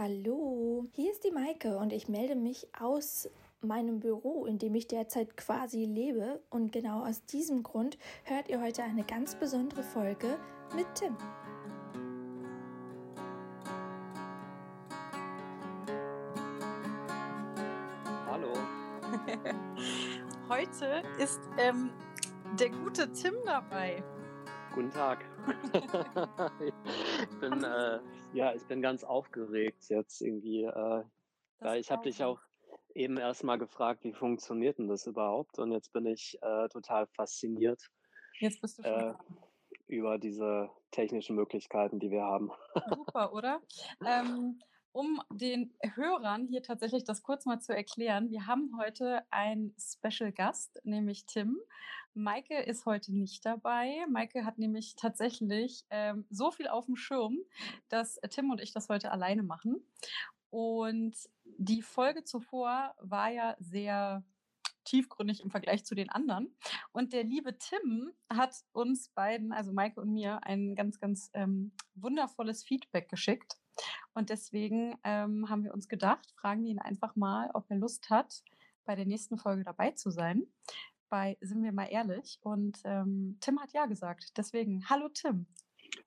Hallo, hier ist die Maike und ich melde mich aus meinem Büro, in dem ich derzeit quasi lebe. Und genau aus diesem Grund hört ihr heute eine ganz besondere Folge mit Tim. Hallo. Heute ist ähm, der gute Tim dabei. Guten Tag. ich bin äh, ja, ich bin ganz aufgeregt jetzt irgendwie, äh, weil ich habe dich auch eben erst mal gefragt, wie funktioniert denn das überhaupt? Und jetzt bin ich äh, total fasziniert. Jetzt bist du schon äh, über diese technischen Möglichkeiten, die wir haben. Super, oder? Ähm, um den Hörern hier tatsächlich das kurz mal zu erklären, wir haben heute einen Special Gast, nämlich Tim. Maike ist heute nicht dabei. Maike hat nämlich tatsächlich ähm, so viel auf dem Schirm, dass Tim und ich das heute alleine machen. Und die Folge zuvor war ja sehr tiefgründig im Vergleich zu den anderen. Und der liebe Tim hat uns beiden, also Maike und mir, ein ganz, ganz ähm, wundervolles Feedback geschickt. Und deswegen ähm, haben wir uns gedacht, fragen wir ihn einfach mal, ob er Lust hat, bei der nächsten Folge dabei zu sein. Bei Sind wir mal ehrlich. Und ähm, Tim hat ja gesagt. Deswegen, hallo Tim.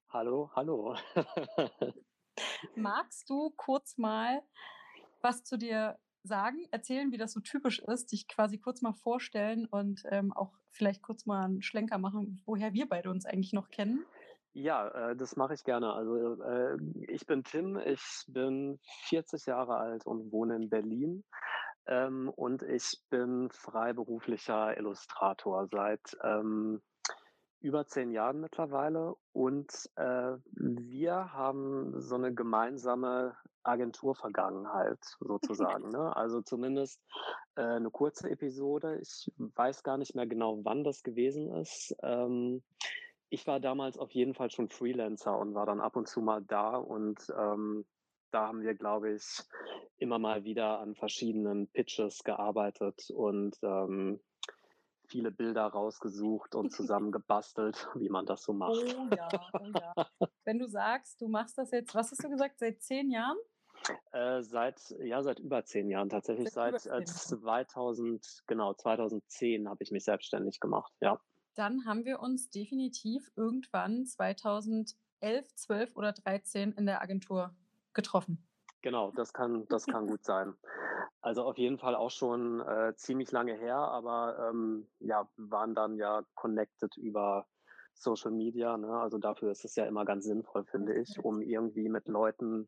Hallo, hallo. Magst du kurz mal was zu dir sagen, erzählen, wie das so typisch ist, dich quasi kurz mal vorstellen und ähm, auch vielleicht kurz mal einen Schlenker machen, woher wir beide uns eigentlich noch kennen? Ja, äh, das mache ich gerne. Also äh, ich bin Tim, ich bin 40 Jahre alt und wohne in Berlin. Ähm, und ich bin freiberuflicher Illustrator seit ähm, über zehn Jahren mittlerweile und äh, wir haben so eine gemeinsame Agenturvergangenheit sozusagen. ne? Also zumindest äh, eine kurze Episode. Ich weiß gar nicht mehr genau, wann das gewesen ist. Ähm, ich war damals auf jeden Fall schon Freelancer und war dann ab und zu mal da und ähm, da haben wir, glaube ich, immer mal wieder an verschiedenen Pitches gearbeitet und ähm, viele Bilder rausgesucht und zusammen gebastelt, wie man das so macht. Oh ja, oh ja. Wenn du sagst, du machst das jetzt, was hast du gesagt, seit zehn Jahren? Äh, seit ja seit über zehn Jahren tatsächlich seit, seit äh, 2000 genau 2010 habe ich mich selbstständig gemacht ja dann haben wir uns definitiv irgendwann 2011 12 oder 13 in der Agentur getroffen Genau, das kann, das kann gut sein. Also auf jeden Fall auch schon äh, ziemlich lange her, aber ähm, ja, waren dann ja connected über Social Media. Ne? Also dafür ist es ja immer ganz sinnvoll, finde ich, um irgendwie mit Leuten,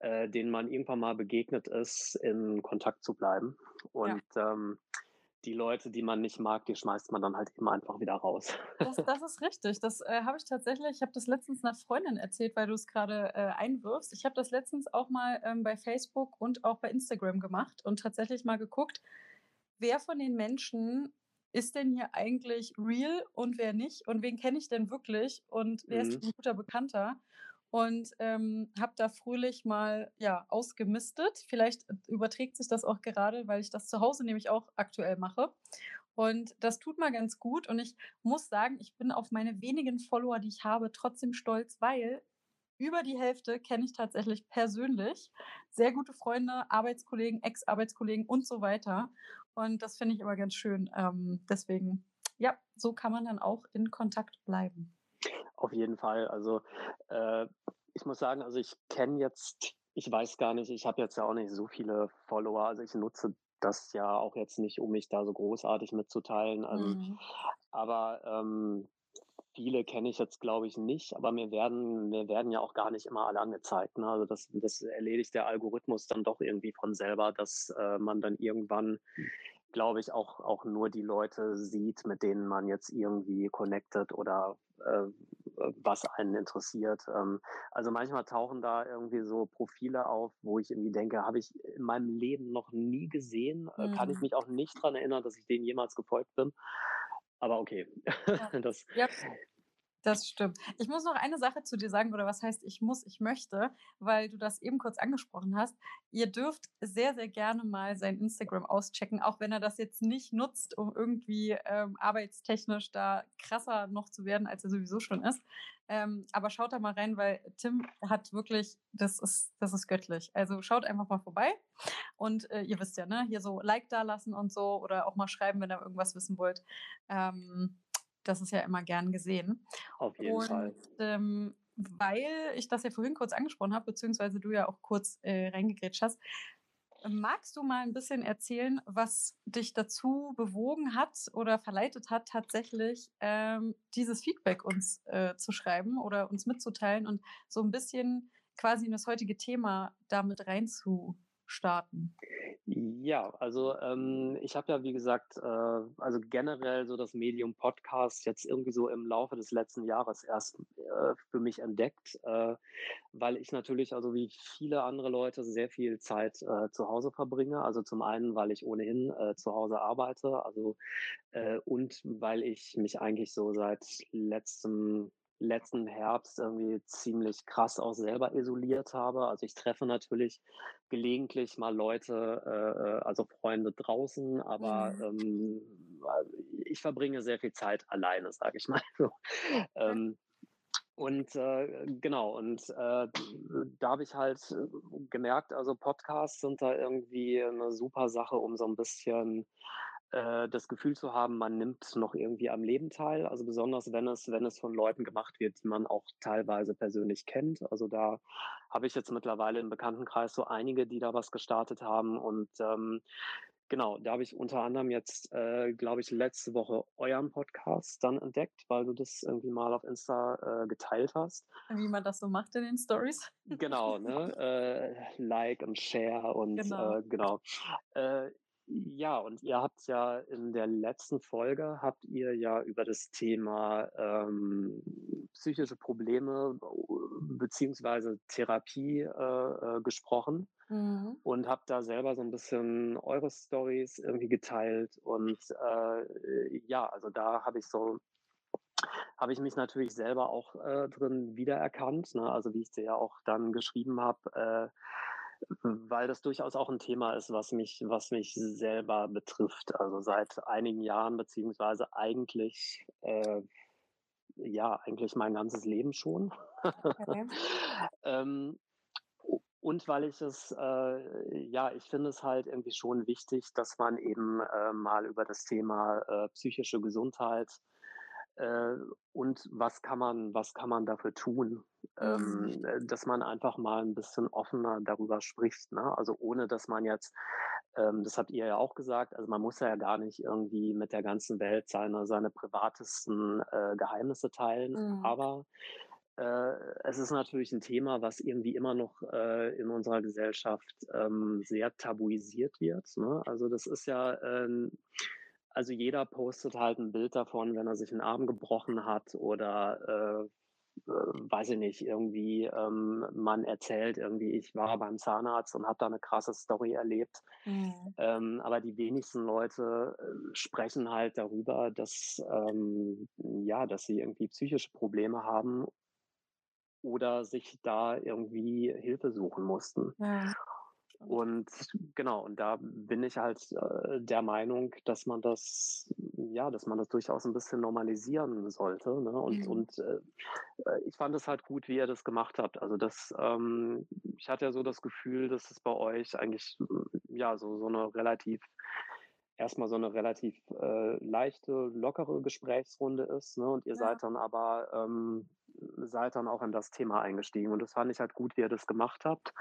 äh, denen man irgendwann mal begegnet ist, in Kontakt zu bleiben. Und ja. ähm, die Leute, die man nicht mag, die schmeißt man dann halt immer einfach wieder raus. Das, das ist richtig. Das äh, habe ich tatsächlich, ich habe das letztens einer Freundin erzählt, weil du es gerade äh, einwirfst. Ich habe das letztens auch mal ähm, bei Facebook und auch bei Instagram gemacht und tatsächlich mal geguckt, wer von den Menschen ist denn hier eigentlich real und wer nicht und wen kenne ich denn wirklich und wer mhm. ist ein guter Bekannter und ähm, habe da fröhlich mal ja ausgemistet. Vielleicht überträgt sich das auch gerade, weil ich das zu Hause nämlich auch aktuell mache. Und das tut mal ganz gut. Und ich muss sagen, ich bin auf meine wenigen Follower, die ich habe, trotzdem stolz, weil über die Hälfte kenne ich tatsächlich persönlich. Sehr gute Freunde, Arbeitskollegen, Ex-Arbeitskollegen und so weiter. Und das finde ich immer ganz schön. Ähm, deswegen, ja, so kann man dann auch in Kontakt bleiben. Auf jeden Fall. Also äh, ich muss sagen, also ich kenne jetzt, ich weiß gar nicht, ich habe jetzt ja auch nicht so viele Follower. Also ich nutze das ja auch jetzt nicht, um mich da so großartig mitzuteilen. Also, mhm. Aber ähm, viele kenne ich jetzt, glaube ich, nicht, aber mir werden, mir werden ja auch gar nicht immer alle angezeigt. Ne? Also das, das erledigt der Algorithmus dann doch irgendwie von selber, dass äh, man dann irgendwann glaube ich, auch, auch nur die Leute sieht, mit denen man jetzt irgendwie connected oder äh, was einen interessiert. Ähm, also manchmal tauchen da irgendwie so Profile auf, wo ich irgendwie denke, habe ich in meinem Leben noch nie gesehen, mhm. kann ich mhm. mich auch nicht dran erinnern, dass ich denen jemals gefolgt bin. Aber okay. Ja. das, ja. Das stimmt. Ich muss noch eine Sache zu dir sagen, oder was heißt ich muss, ich möchte, weil du das eben kurz angesprochen hast. Ihr dürft sehr, sehr gerne mal sein Instagram auschecken, auch wenn er das jetzt nicht nutzt, um irgendwie ähm, arbeitstechnisch da krasser noch zu werden, als er sowieso schon ist. Ähm, aber schaut da mal rein, weil Tim hat wirklich, das ist, das ist göttlich. Also schaut einfach mal vorbei. Und äh, ihr wisst ja, ne, hier so Like da lassen und so oder auch mal schreiben, wenn ihr irgendwas wissen wollt. Ähm, das ist ja immer gern gesehen. Auf jeden und, Fall. Ähm, weil ich das ja vorhin kurz angesprochen habe, beziehungsweise du ja auch kurz äh, reingegrätscht hast, magst du mal ein bisschen erzählen, was dich dazu bewogen hat oder verleitet hat, tatsächlich ähm, dieses Feedback uns äh, zu schreiben oder uns mitzuteilen und so ein bisschen quasi in das heutige Thema damit reinzustarten? Ja, also ähm, ich habe ja, wie gesagt, äh, also generell so das Medium Podcast jetzt irgendwie so im Laufe des letzten Jahres erst äh, für mich entdeckt, äh, weil ich natürlich, also wie viele andere Leute, sehr viel Zeit äh, zu Hause verbringe. Also zum einen, weil ich ohnehin äh, zu Hause arbeite, also äh, und weil ich mich eigentlich so seit letztem letzten Herbst irgendwie ziemlich krass auch selber isoliert habe. Also ich treffe natürlich gelegentlich mal Leute, äh, äh also Freunde draußen, aber mhm. ähm, ich verbringe sehr viel Zeit alleine, sage ich mal so. Ähm, und äh, genau, und äh, da habe ich halt gemerkt, also Podcasts sind da irgendwie eine super Sache, um so ein bisschen äh, das Gefühl zu haben, man nimmt noch irgendwie am Leben teil. Also besonders wenn es, wenn es von Leuten gemacht wird, die man auch teilweise persönlich kennt. Also da habe ich jetzt mittlerweile im Bekanntenkreis so einige, die da was gestartet haben. Und ähm, genau, da habe ich unter anderem jetzt, äh, glaube ich, letzte Woche euren Podcast dann entdeckt, weil du das irgendwie mal auf Insta äh, geteilt hast. Wie man das so macht in den Stories. Genau, ne? äh, like und share und genau. Äh, genau. Äh, ja, und ihr habt ja in der letzten Folge habt ihr ja über das Thema ähm, psychische Probleme beziehungsweise Therapie äh, äh, gesprochen mhm. und habt da selber so ein bisschen eure Stories irgendwie geteilt und äh, ja, also da habe ich so habe ich mich natürlich selber auch äh, drin wiedererkannt. Ne? Also wie ich dir ja auch dann geschrieben habe, äh, weil das durchaus auch ein Thema ist, was mich, was mich selber betrifft. Also seit einigen Jahren, beziehungsweise eigentlich, äh, ja, eigentlich mein ganzes Leben schon. Okay. ähm, und weil ich es, äh, ja, ich finde es halt irgendwie schon wichtig, dass man eben äh, mal über das Thema äh, psychische Gesundheit äh, und was kann man, was kann man dafür tun, ähm, äh, dass man einfach mal ein bisschen offener darüber spricht. Ne? Also ohne, dass man jetzt, ähm, das habt ihr ja auch gesagt, also man muss ja gar nicht irgendwie mit der ganzen Welt seine, seine privatesten äh, Geheimnisse teilen, mhm. aber äh, es ist natürlich ein Thema, was irgendwie immer noch äh, in unserer Gesellschaft ähm, sehr tabuisiert wird. Ne? Also das ist ja ähm, also jeder postet halt ein Bild davon, wenn er sich einen Arm gebrochen hat oder äh, äh, weiß ich nicht, irgendwie ähm, man erzählt irgendwie, ich war beim Zahnarzt und habe da eine krasse Story erlebt. Mhm. Ähm, aber die wenigsten Leute äh, sprechen halt darüber, dass ähm, ja, dass sie irgendwie psychische Probleme haben oder sich da irgendwie Hilfe suchen mussten. Ja. Und genau, und da bin ich halt äh, der Meinung, dass man das, ja, dass man das durchaus ein bisschen normalisieren sollte. Ne? Und, mhm. und äh, äh, ich fand es halt gut, wie ihr das gemacht habt. Also das, ähm, ich hatte ja so das Gefühl, dass es bei euch eigentlich ja so, so eine relativ erstmal so eine relativ äh, leichte, lockere Gesprächsrunde ist. Ne? Und ihr ja. seid dann aber ähm, seid dann auch in das Thema eingestiegen. Und das fand ich halt gut, wie ihr das gemacht habt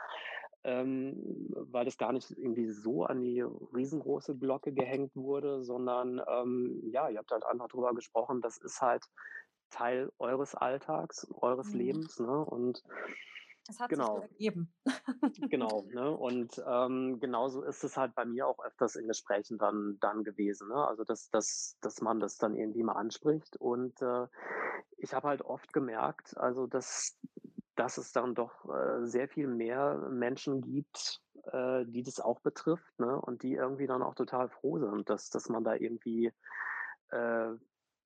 ähm, weil das gar nicht irgendwie so an die riesengroße Glocke gehängt wurde, sondern ähm, ja, ihr habt halt einfach drüber gesprochen, das ist halt Teil eures Alltags, eures mhm. Lebens, ne? Und es hat genau. sich ergeben. genau, ne? Und ähm, genauso ist es halt bei mir auch öfters in Gesprächen dann, dann gewesen. Ne? Also dass, dass, dass man das dann irgendwie mal anspricht. Und äh, ich habe halt oft gemerkt, also dass dass es dann doch äh, sehr viel mehr Menschen gibt, äh, die das auch betrifft, ne? Und die irgendwie dann auch total froh sind, dass, dass man da irgendwie äh,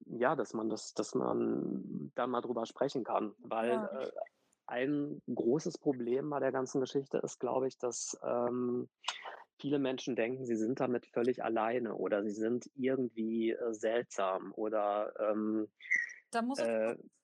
ja, dass man das, dass man da mal drüber sprechen kann, weil Ja. äh, ein großes Problem bei der ganzen Geschichte ist, glaube ich, dass ähm, viele Menschen denken, sie sind damit völlig alleine oder sie sind irgendwie äh, seltsam oder ähm, Da muss ich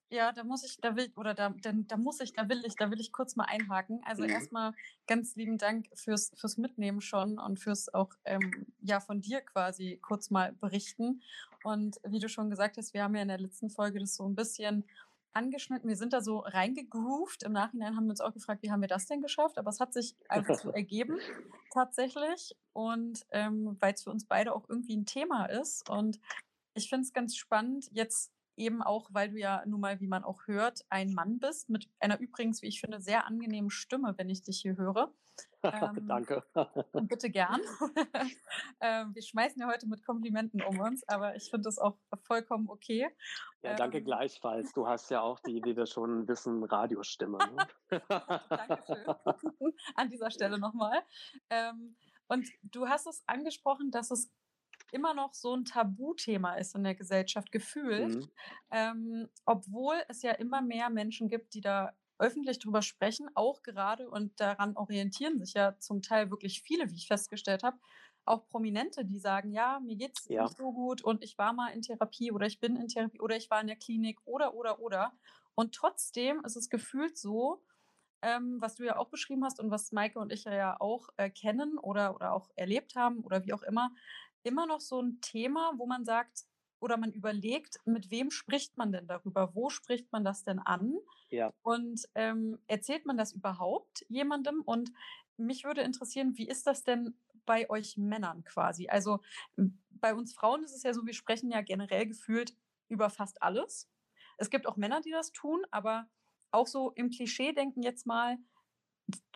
Ja, da muss ich, da will, oder da, denn, da muss ich, da will ich, da will ich kurz mal einhaken. Also mhm, erstmal ganz lieben Dank fürs, fürs Mitnehmen schon und fürs auch, ähm, ja, von dir quasi kurz mal berichten. Und wie du schon gesagt hast, wir haben ja in der letzten Folge das so ein bisschen angeschnitten. Wir sind da so reingegroovt. Im Nachhinein haben wir uns auch gefragt, wie haben wir das denn geschafft? Aber es hat sich einfach so ergeben, tatsächlich. Und ähm, weil es für uns beide auch irgendwie ein Thema ist. Und ich finde es ganz spannend, jetzt eben auch, weil du ja nun mal, wie man auch hört, ein Mann bist, mit einer übrigens, wie ich finde, sehr angenehmen Stimme, wenn ich dich hier höre. Ähm, danke. bitte gern. ähm, wir schmeißen ja heute mit Komplimenten um uns, aber ich finde das auch vollkommen okay. Ja, danke Ähm, gleichfalls. Du hast ja auch die, wie wir schon wissen, Radiostimme. Ne? Dankeschön. An dieser Stelle nochmal. Ähm, und du hast es angesprochen, dass es immer noch so ein Tabuthema ist in der Gesellschaft gefühlt, Mhm. ähm, obwohl es ja immer mehr Menschen gibt, die da öffentlich drüber sprechen, auch gerade und daran orientieren sich ja zum Teil wirklich viele, wie ich festgestellt habe, auch Prominente, die sagen, ja, mir geht's Ja, nicht so gut und ich war mal in Therapie oder ich bin in Therapie oder ich war in der Klinik oder oder oder. Und trotzdem ist es gefühlt so, ähm, was du ja auch beschrieben hast und was Maike und ich ja, auch äh, kennen oder, oder auch erlebt haben oder wie auch immer, immer noch so ein Thema, wo man sagt oder man überlegt, mit wem spricht man denn darüber? Wo spricht man das denn an? ja. Und ähm, erzählt man das überhaupt jemandem? Und mich würde interessieren, wie ist das denn bei euch Männern quasi? Also bei uns Frauen ist es ja so, wir sprechen ja generell gefühlt über fast alles. Es gibt auch Männer, die das tun, aber auch so im Klischee denken jetzt mal,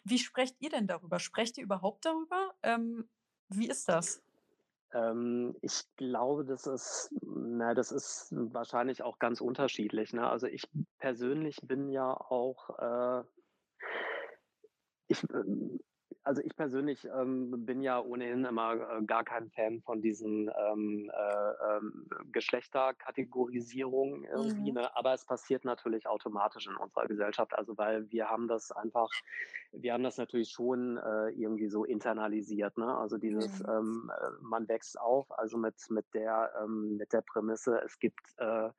wie sprecht ihr denn darüber? Sprecht ihr überhaupt darüber? Ähm, wie ist das? Ähm, ich glaube, das ist, na, das ist wahrscheinlich auch ganz unterschiedlich. Ne? Also ich persönlich bin ja auch, äh, ich, ähm, also ich persönlich ähm, bin ja ohnehin immer äh, gar kein Fan von diesen ähm, äh, ähm, Geschlechterkategorisierungen irgendwie, Mhm. ne? aber es passiert natürlich automatisch in unserer Gesellschaft, also weil wir haben das einfach, wir haben das natürlich schon äh, irgendwie so internalisiert, ne? Also dieses, Mhm. ähm, äh, man wächst auf, also mit mit der ähm, mit der Prämisse, es gibt äh,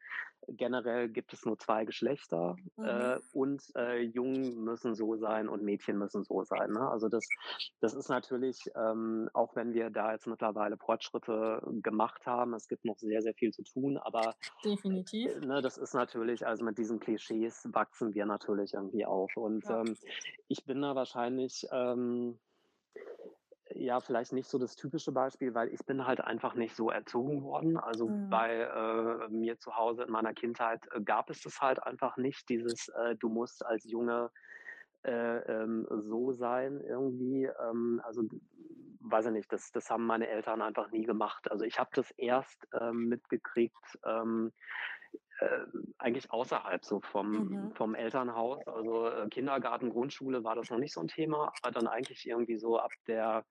generell gibt es nur zwei Geschlechter Mhm. äh, und äh, Jungen müssen so sein und Mädchen müssen so sein. Ne? Also das, das ist natürlich, ähm, auch wenn wir da jetzt mittlerweile Fortschritte gemacht haben, es gibt noch sehr, sehr viel zu tun, aber Definitiv. äh, ne, das ist natürlich, also mit diesen Klischees wachsen wir natürlich irgendwie auf. Und Ja. ähm, ich bin da wahrscheinlich, ähm, ja, vielleicht nicht so das typische Beispiel, weil ich bin halt einfach nicht so erzogen worden. Also Mhm. bei äh, mir zu Hause in meiner Kindheit äh, gab es das halt einfach nicht, dieses äh, du musst als Junge äh, ähm, so sein irgendwie. Ähm, also weiß ich nicht, das, das haben meine Eltern einfach nie gemacht. Also ich habe das erst ähm, mitgekriegt, ähm, äh, eigentlich außerhalb so vom, Mhm. vom Elternhaus. Also äh, Kindergarten, Grundschule war das noch nicht so ein Thema, aber dann eigentlich irgendwie so ab der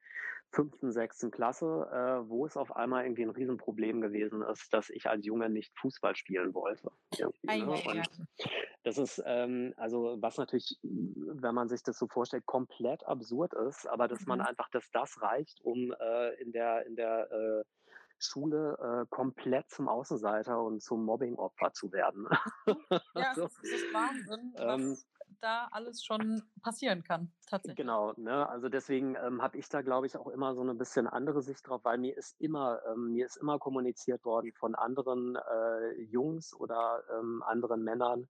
fünften, sechsten Klasse, äh, wo es auf einmal irgendwie ein Riesenproblem gewesen ist, dass ich als Junge nicht Fußball spielen wollte. Ne? Und das ist, ähm, also was natürlich, wenn man sich das so vorstellt, komplett absurd ist, aber dass man Mhm. einfach, dass das reicht, um äh, in der, in der äh, Schule äh, komplett zum Außenseiter und zum Mobbingopfer zu werden. Ja, es also, ist, es ist Wahnsinn, ähm, was da alles schon passieren kann, tatsächlich. Genau, ne? Also deswegen ähm, habe ich da, glaube ich, auch immer so eine bisschen andere Sicht drauf, weil mir ist immer, ähm, mir ist immer kommuniziert worden von anderen äh, Jungs oder ähm, anderen Männern,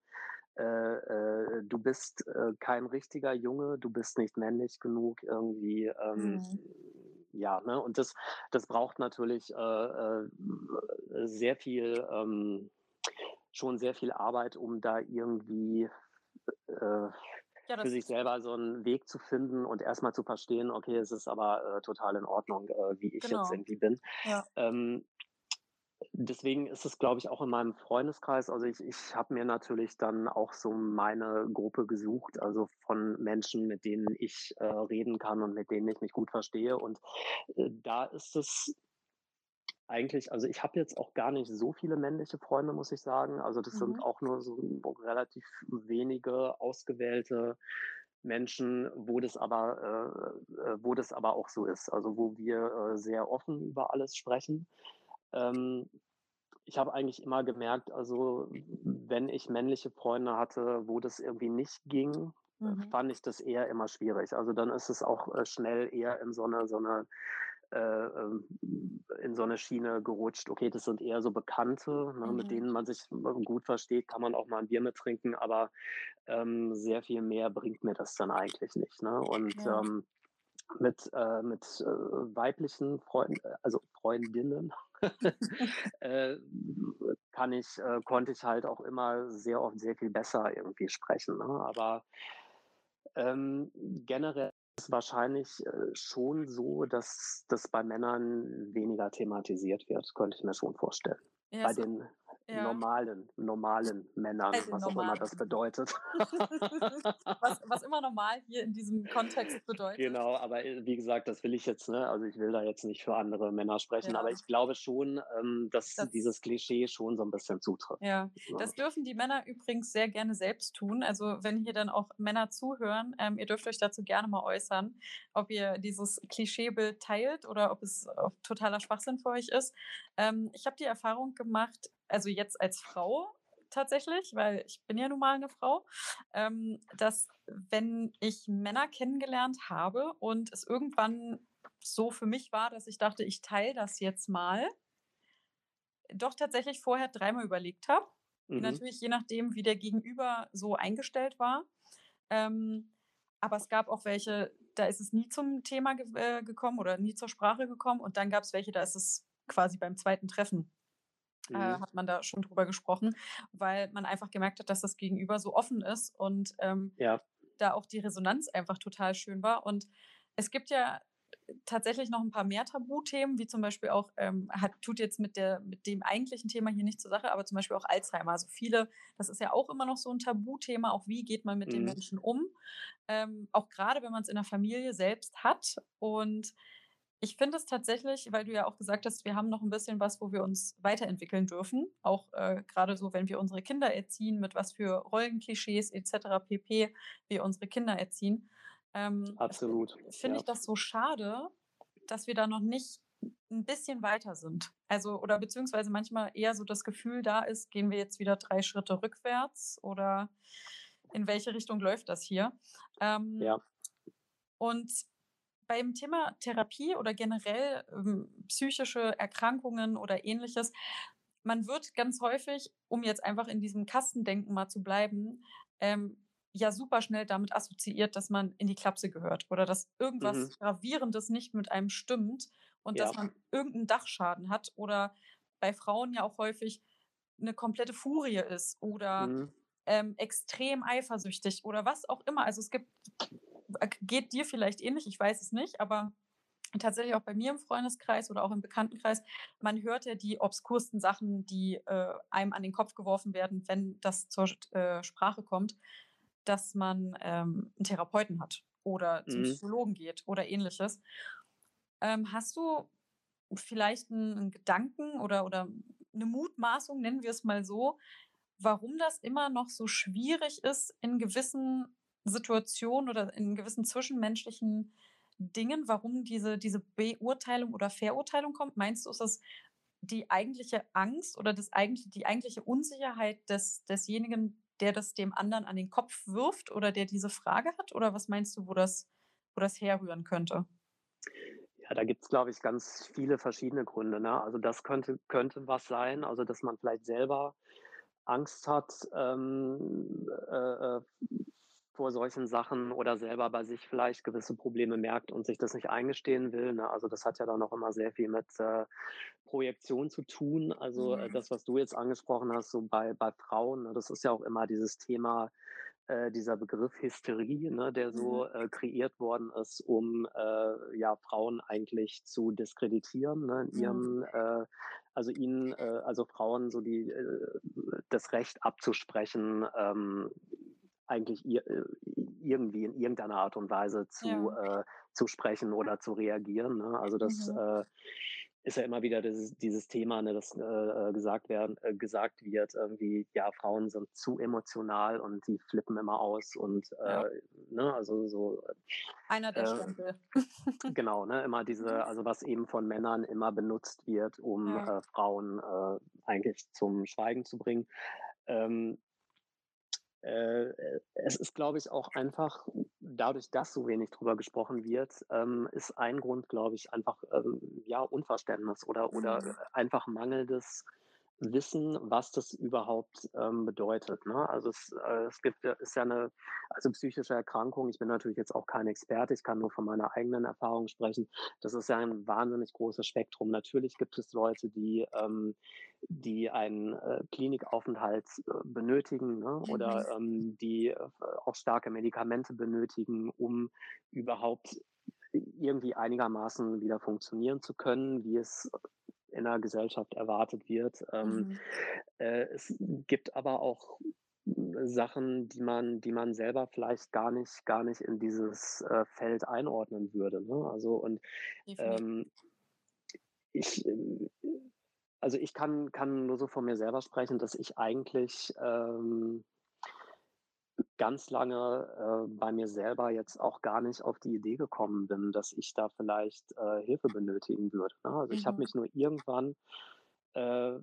äh, äh, du bist äh, kein richtiger Junge, du bist nicht männlich genug irgendwie. Ähm, Mhm. Ja, ne? Und das, das braucht natürlich äh, äh, sehr viel, ähm, schon sehr viel Arbeit, um da irgendwie äh, Ja, für sich selber so einen Weg zu finden und erstmal zu verstehen, okay, es ist aber äh, total in Ordnung, äh, wie ich jetzt genau. irgendwie bin. Ja. Ähm, deswegen ist es, glaube ich, auch in meinem Freundeskreis. Also ich, ich habe mir natürlich dann auch so meine Gruppe gesucht, also von Menschen, mit denen ich äh, reden kann und mit denen ich mich gut verstehe. Und äh, da ist es eigentlich, also ich habe jetzt auch gar nicht so viele männliche Freunde, muss ich sagen. Also das sind Mhm. auch nur so relativ wenige ausgewählte Menschen, wo das aber, äh, äh, wo das aber auch so ist. Also wo wir äh, sehr offen über alles sprechen. Ähm, ich habe eigentlich immer gemerkt, also wenn ich männliche Freunde hatte, wo das irgendwie nicht ging, Mhm. fand ich das eher immer schwierig. Also dann ist es auch äh, schnell eher in so eine, so eine äh, ähm, in so eine Schiene gerutscht. Okay, das sind eher so Bekannte, ne, mit Mhm. denen man sich gut versteht, kann man auch mal ein Bier mit trinken, aber ähm, sehr viel mehr bringt mir das dann eigentlich nicht. Ne? Und Ja. ähm, mit, äh, mit äh, weiblichen Freunden, äh, also Freundinnen, äh, kann ich, äh, konnte ich halt auch immer sehr oft sehr viel besser irgendwie sprechen. Ne? Aber ähm, generell ist wahrscheinlich äh, schon so, dass das bei Männern weniger thematisiert wird, könnte ich mir schon vorstellen. Ja, Bei so, den ja. normalen, normalen Männern, den was auch immer das bedeutet. Was, was immer normal hier in diesem Kontext bedeutet. Genau, aber äh, wie gesagt, das will ich jetzt, ne? Also ich will da jetzt nicht für andere Männer sprechen, aber Ja. ich glaube schon, ähm, dass Das- dieses Klischee schon so ein bisschen zutrifft. Ja, ne? das dürfen die Männer übrigens sehr gerne selbst tun. Also wenn hier dann auch Männer zuhören, ähm, ihr dürft euch dazu gerne mal äußern, ob ihr dieses Klischeebild teilt oder ob es äh, totaler Schwachsinn für euch ist. Ähm, ich habe die Erfahrung gemacht, also jetzt als Frau tatsächlich, weil ich bin ja nun mal eine Frau, ähm, dass wenn ich Männer kennengelernt habe und es irgendwann so für mich war, dass ich dachte, ich teile das jetzt mal, doch tatsächlich vorher dreimal überlegt habe. Mhm. Natürlich je nachdem, wie der Gegenüber so eingestellt war. Ähm, aber es gab auch welche, da ist es nie zum Thema ge äh, gekommen oder nie zur Sprache gekommen. Und dann gab es welche, da ist es quasi beim zweiten Treffen, äh, Mhm. hat man da schon drüber gesprochen, weil man einfach gemerkt hat, dass das Gegenüber so offen ist und ähm, Ja. da auch die Resonanz einfach total schön war. Und es gibt ja tatsächlich noch ein paar mehr Tabuthemen, wie zum Beispiel auch, ähm, hat, tut jetzt mit, der, mit dem eigentlichen Thema hier nicht zur Sache, aber zum Beispiel auch Alzheimer. Also viele, das ist ja auch immer noch so ein Tabuthema, auch wie geht man mit den Mhm. Menschen um, ähm, auch gerade wenn man es in der Familie selbst hat. Und ich finde es tatsächlich, weil du ja auch gesagt hast, wir haben noch ein bisschen was, wo wir uns weiterentwickeln dürfen. Auch äh, gerade so, wenn wir unsere Kinder erziehen, mit was für Rollenklischees etc. pp. wir unsere Kinder erziehen. Ähm, Absolut. Finde Ja. ich das so schade, dass wir da noch nicht ein bisschen weiter sind. Also, oder beziehungsweise manchmal eher so das Gefühl da ist, gehen wir jetzt wieder drei Schritte rückwärts oder in welche Richtung läuft das hier? Ähm, Ja. und beim Thema Therapie oder generell ähm, psychische Erkrankungen oder ähnliches, man wird ganz häufig, um jetzt einfach in diesem Kastendenken mal zu bleiben, ähm, ja super schnell damit assoziiert, dass man in die Klapse gehört oder dass irgendwas Mhm. Gravierendes nicht mit einem stimmt und dass Ja. man irgendeinen Dachschaden hat oder bei Frauen ja auch häufig eine komplette Furie ist oder Mhm. ähm, extrem eifersüchtig oder was auch immer. Also es gibt, geht dir vielleicht ähnlich, ich weiß es nicht, aber tatsächlich auch bei mir im Freundeskreis oder auch im Bekanntenkreis, man hört ja die obskursten Sachen, die äh, einem an den Kopf geworfen werden, wenn das zur äh, Sprache kommt, dass man ähm, einen Therapeuten hat oder zum Mhm. Psychologen geht oder ähnliches. Ähm, hast du vielleicht einen, einen Gedanken oder, oder eine Mutmaßung, nennen wir es mal so, warum das immer noch so schwierig ist in gewissen Situationen oder in gewissen zwischenmenschlichen Dingen, warum diese, diese Beurteilung oder Verurteilung kommt? Meinst du, ist das die eigentliche Angst oder das eigentlich, die eigentliche Unsicherheit des, desjenigen, der das dem anderen an den Kopf wirft oder der diese Frage hat? Oder was meinst du, wo das, wo das herrühren könnte? Ja, da gibt's, glaube ich, ganz viele verschiedene Gründe, ne? Also, das könnte könnte was sein, also, dass man vielleicht selber Angst hat, ähm, äh, äh, vor solchen Sachen oder selber bei sich vielleicht gewisse Probleme merkt und sich das nicht eingestehen will, ne? Also, das hat ja dann auch immer sehr viel mit, äh, Projektion zu tun. Also, äh, Mhm. das, was du jetzt angesprochen hast, so bei bei Frauen, ne, das ist ja auch immer dieses Thema, äh, dieser Begriff Hysterie, ne, der so, Mhm. äh, kreiert worden ist, um, äh, ja, Frauen eigentlich zu diskreditieren, ne, in Mhm. ihrem, äh also ihnen, äh also Frauen so die, äh das Recht abzusprechen, ähm, eigentlich ir äh, irgendwie in irgendeiner Art und Weise zu, Ja. äh zu sprechen oder zu reagieren, ne? Also das, Mhm. äh ist ja immer wieder dieses, dieses Thema, ne, das äh, äh, gesagt werden, äh, gesagt wird, irgendwie, ja, Frauen sind zu emotional und die flippen immer aus und ja. äh, ne, also so. Einer der äh, Stempel. genau, ne, immer diese, also was eben von Männern immer benutzt wird, um ja. äh, Frauen äh, eigentlich zum Schweigen zu bringen. Ähm, äh, äh, es ist, glaube ich, auch einfach dadurch, dass so wenig drüber gesprochen wird, ähm, ist ein Grund, glaube ich, einfach ähm, ja Unverständnis oder oder mhm. einfach mangelndes wissen, was das überhaupt ähm, bedeutet. Ne? Also es, äh, es gibt ist ja eine also psychische Erkrankung. Ich bin natürlich jetzt auch kein Experte, ich kann nur von meiner eigenen Erfahrung sprechen. Das ist ja ein wahnsinnig großes Spektrum. Natürlich gibt es Leute, die ähm, die einen äh, Klinikaufenthalt äh, benötigen ne? oder mhm. ähm, die äh, auch starke Medikamente benötigen, um überhaupt irgendwie einigermaßen wieder funktionieren zu können, wie es in der Gesellschaft erwartet wird. Ähm, mhm. äh, es gibt aber auch Sachen, die man, die man selber vielleicht gar nicht, gar nicht in dieses äh, Feld einordnen würde. Ne? Also und ähm, ich, äh, also ich kann, kann nur so von mir selber sprechen, dass ich eigentlich ähm, ganz lange äh, bei mir selber jetzt auch gar nicht auf die Idee gekommen bin, dass ich da vielleicht äh, Hilfe benötigen würde. Ne? Also mhm. ich habe mich nur irgendwann, äh,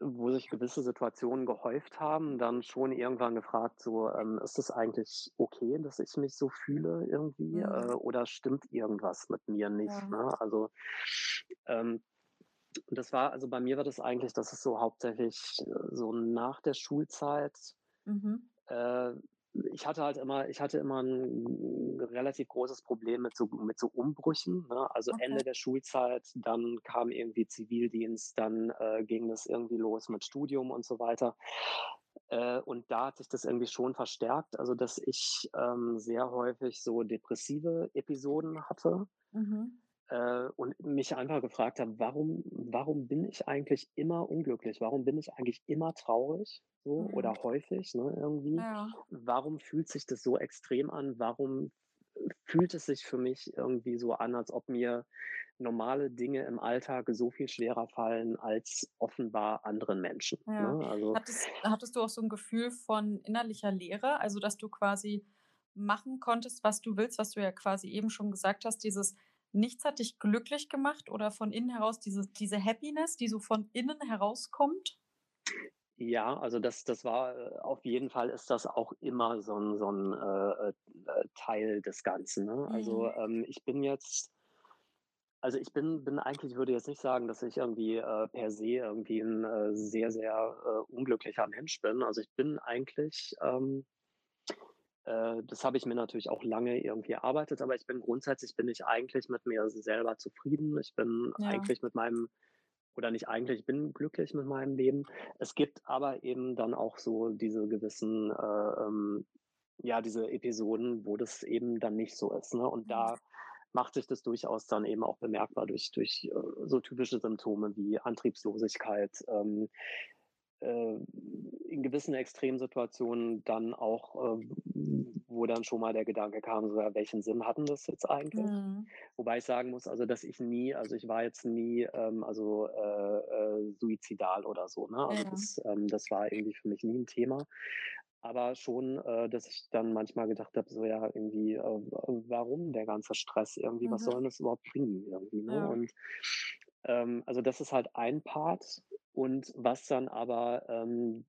wo sich gewisse Situationen gehäuft haben, dann schon irgendwann gefragt, so ähm, ist es eigentlich okay, dass ich mich so fühle irgendwie mhm. Äh, oder stimmt irgendwas mit mir nicht? Ja. Ne? Also ähm, das war, also bei mir war das eigentlich, dass es so hauptsächlich äh, so nach der Schulzeit mhm äh, ich hatte halt immer, ich hatte immer ein relativ großes Problem mit so, mit so Umbrüchen. Ne? Also okay. Ende der Schulzeit, dann kam irgendwie Zivildienst, dann äh, ging das irgendwie los mit Studium und so weiter. Äh, und da hat sich das irgendwie schon verstärkt, also dass ich ähm, sehr häufig so depressive Episoden hatte. Mhm äh, und mich einfach gefragt habe, warum, warum bin ich eigentlich immer unglücklich? Warum bin ich eigentlich immer traurig? So, mhm. oder häufig, ne, irgendwie. Ja. Warum fühlt sich das so extrem an? Warum fühlt es sich für mich irgendwie so an, als ob mir normale Dinge im Alltag so viel schwerer fallen als offenbar anderen Menschen. Ja. Ne? Also, hattest, hattest, du auch so ein Gefühl von innerlicher Leere, also dass du quasi machen konntest, was du willst, was du ja quasi eben schon gesagt hast, dieses nichts hat dich glücklich gemacht oder von innen heraus diese, diese Happiness, die so von innen herauskommt? Ja, also das, das war äh, auf jeden Fall ist das auch immer so ein, so ein äh, äh, Teil des Ganzen. Ne? Also mhm. ähm, ich bin jetzt, also ich bin, bin eigentlich, würde jetzt nicht sagen, dass ich irgendwie äh, per se irgendwie ein äh, sehr, sehr äh, unglücklicher Mensch bin. Also ich bin eigentlich ähm, äh, das habe ich mir natürlich auch lange irgendwie erarbeitet, aber ich bin grundsätzlich bin ich eigentlich mit mir selber zufrieden. Ich bin ja. eigentlich mit meinem oder nicht eigentlich, ich bin glücklich mit meinem Leben. Es gibt aber eben dann auch so diese gewissen, äh, ähm, ja, diese Episoden, wo das eben dann nicht so ist. Ne? Und da mhm. macht sich das durchaus dann eben auch bemerkbar durch, durch äh, so typische Symptome wie Antriebslosigkeit, ähm, äh, in gewissen Extremsituationen dann auch, äh, wo dann schon mal der Gedanke kam, so, ja, welchen Sinn hatten das jetzt eigentlich? Mhm. Wobei ich sagen muss, also dass ich nie, also ich war jetzt nie ähm, also äh, äh, suizidal oder so, ne? Also ja. das, ähm, das war irgendwie für mich nie ein Thema. Aber schon, äh, dass ich dann manchmal gedacht habe, so ja, irgendwie, äh, warum der ganze Stress irgendwie, mhm. was soll das überhaupt bringen irgendwie, ne? Ja. Und ähm, also das ist halt ein Part. Und was dann aber ähm,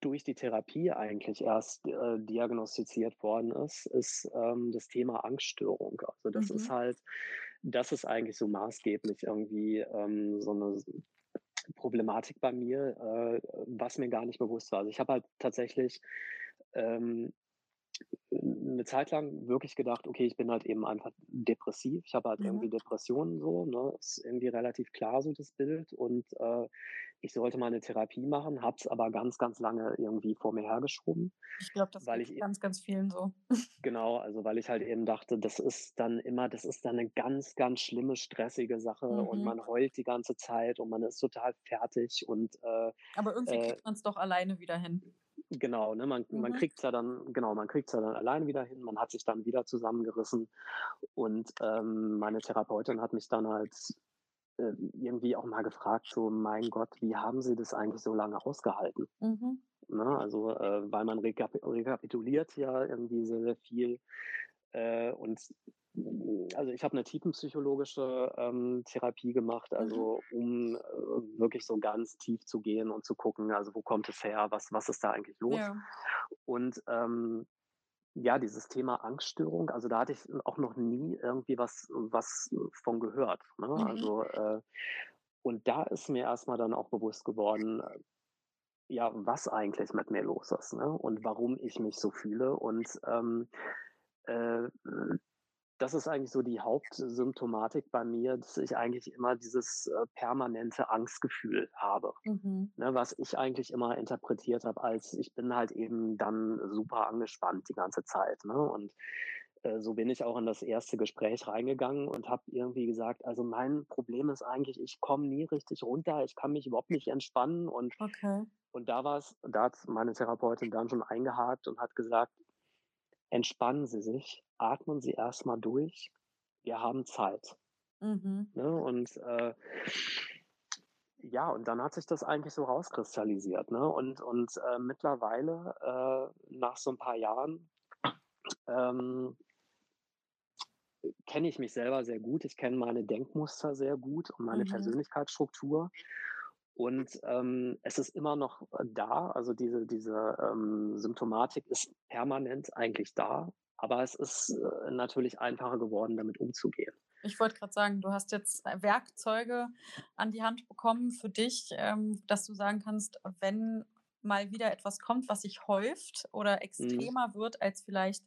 durch die Therapie eigentlich erst äh, diagnostiziert worden ist, ist ähm, das Thema Angststörung. Also das mhm. ist halt, das ist eigentlich so maßgeblich irgendwie ähm, so eine Problematik bei mir, äh, was mir gar nicht bewusst war. Also ich habe halt tatsächlich ähm, eine Zeit lang wirklich gedacht, okay, ich bin halt eben einfach depressiv. Ich habe halt mhm. irgendwie Depressionen so, ne? Ist irgendwie relativ klar so das Bild. Und äh, ich sollte mal eine Therapie machen, habe es aber ganz, ganz lange irgendwie vor mir hergeschoben. Ich glaube, das weil ich e ganz, ganz vielen so. Genau, also weil ich halt eben dachte, das ist dann immer, das ist dann eine ganz, ganz schlimme, stressige Sache mhm. und man heult die ganze Zeit und man ist total fertig und äh, Aber irgendwie äh, kriegt man es doch alleine wieder hin. Genau, ne, man, mhm. man kriegt es ja dann, genau, man kriegt ja dann alleine wieder hin, man hat sich dann wieder zusammengerissen und ähm, meine Therapeutin hat mich dann halt äh, irgendwie auch mal gefragt, so, mein Gott, wie haben Sie das eigentlich so lange ausgehalten? Mhm. Ne? Also, äh, weil man rekap rekapituliert ja irgendwie sehr, sehr viel. Äh, und also ich habe eine tiefenpsychologische ähm, Therapie gemacht, Mhm. also um äh, wirklich so ganz tief zu gehen und zu gucken, also wo kommt es her, was, was ist da eigentlich los? Ja. Und ähm, ja, dieses Thema Angststörung, also da hatte ich auch noch nie irgendwie was, was von gehört. Ne? Mhm. Also äh, und da ist mir erstmal dann auch bewusst geworden, äh, ja, was eigentlich mit mir los ist, ne? Und warum ich mich so fühle. Und ähm, äh, das ist eigentlich so die Hauptsymptomatik bei mir, dass ich eigentlich immer dieses äh, permanente Angstgefühl habe, Mhm. ne, was ich eigentlich immer interpretiert habe als ich bin halt eben dann super angespannt die ganze Zeit. Ne? Und äh, so bin ich auch in das erste Gespräch reingegangen und habe irgendwie gesagt, also mein Problem ist eigentlich, ich komme nie richtig runter, ich kann mich überhaupt nicht entspannen und Okay. und da war es, da hat meine Therapeutin dann schon eingehakt und hat gesagt, entspannen Sie sich, atmen Sie erstmal durch, wir haben Zeit. Mhm. Ne? Und äh, ja, und dann hat sich das eigentlich so rauskristallisiert. Ne? Und, und äh, mittlerweile, äh, nach so ein paar Jahren, ähm, kenne ich mich selber sehr gut. Ich kenne meine Denkmuster sehr gut und meine Mhm. Persönlichkeitsstruktur. Und ähm, es ist immer noch äh, da. Also diese, diese ähm, Symptomatik ist permanent eigentlich da. Aber es ist äh, natürlich einfacher geworden, damit umzugehen. Ich wollte gerade sagen, du hast jetzt äh, Werkzeuge an die Hand bekommen für dich, ähm, dass du sagen kannst, wenn mal wieder etwas kommt, was sich häuft oder Mhm. extremer wird, als vielleicht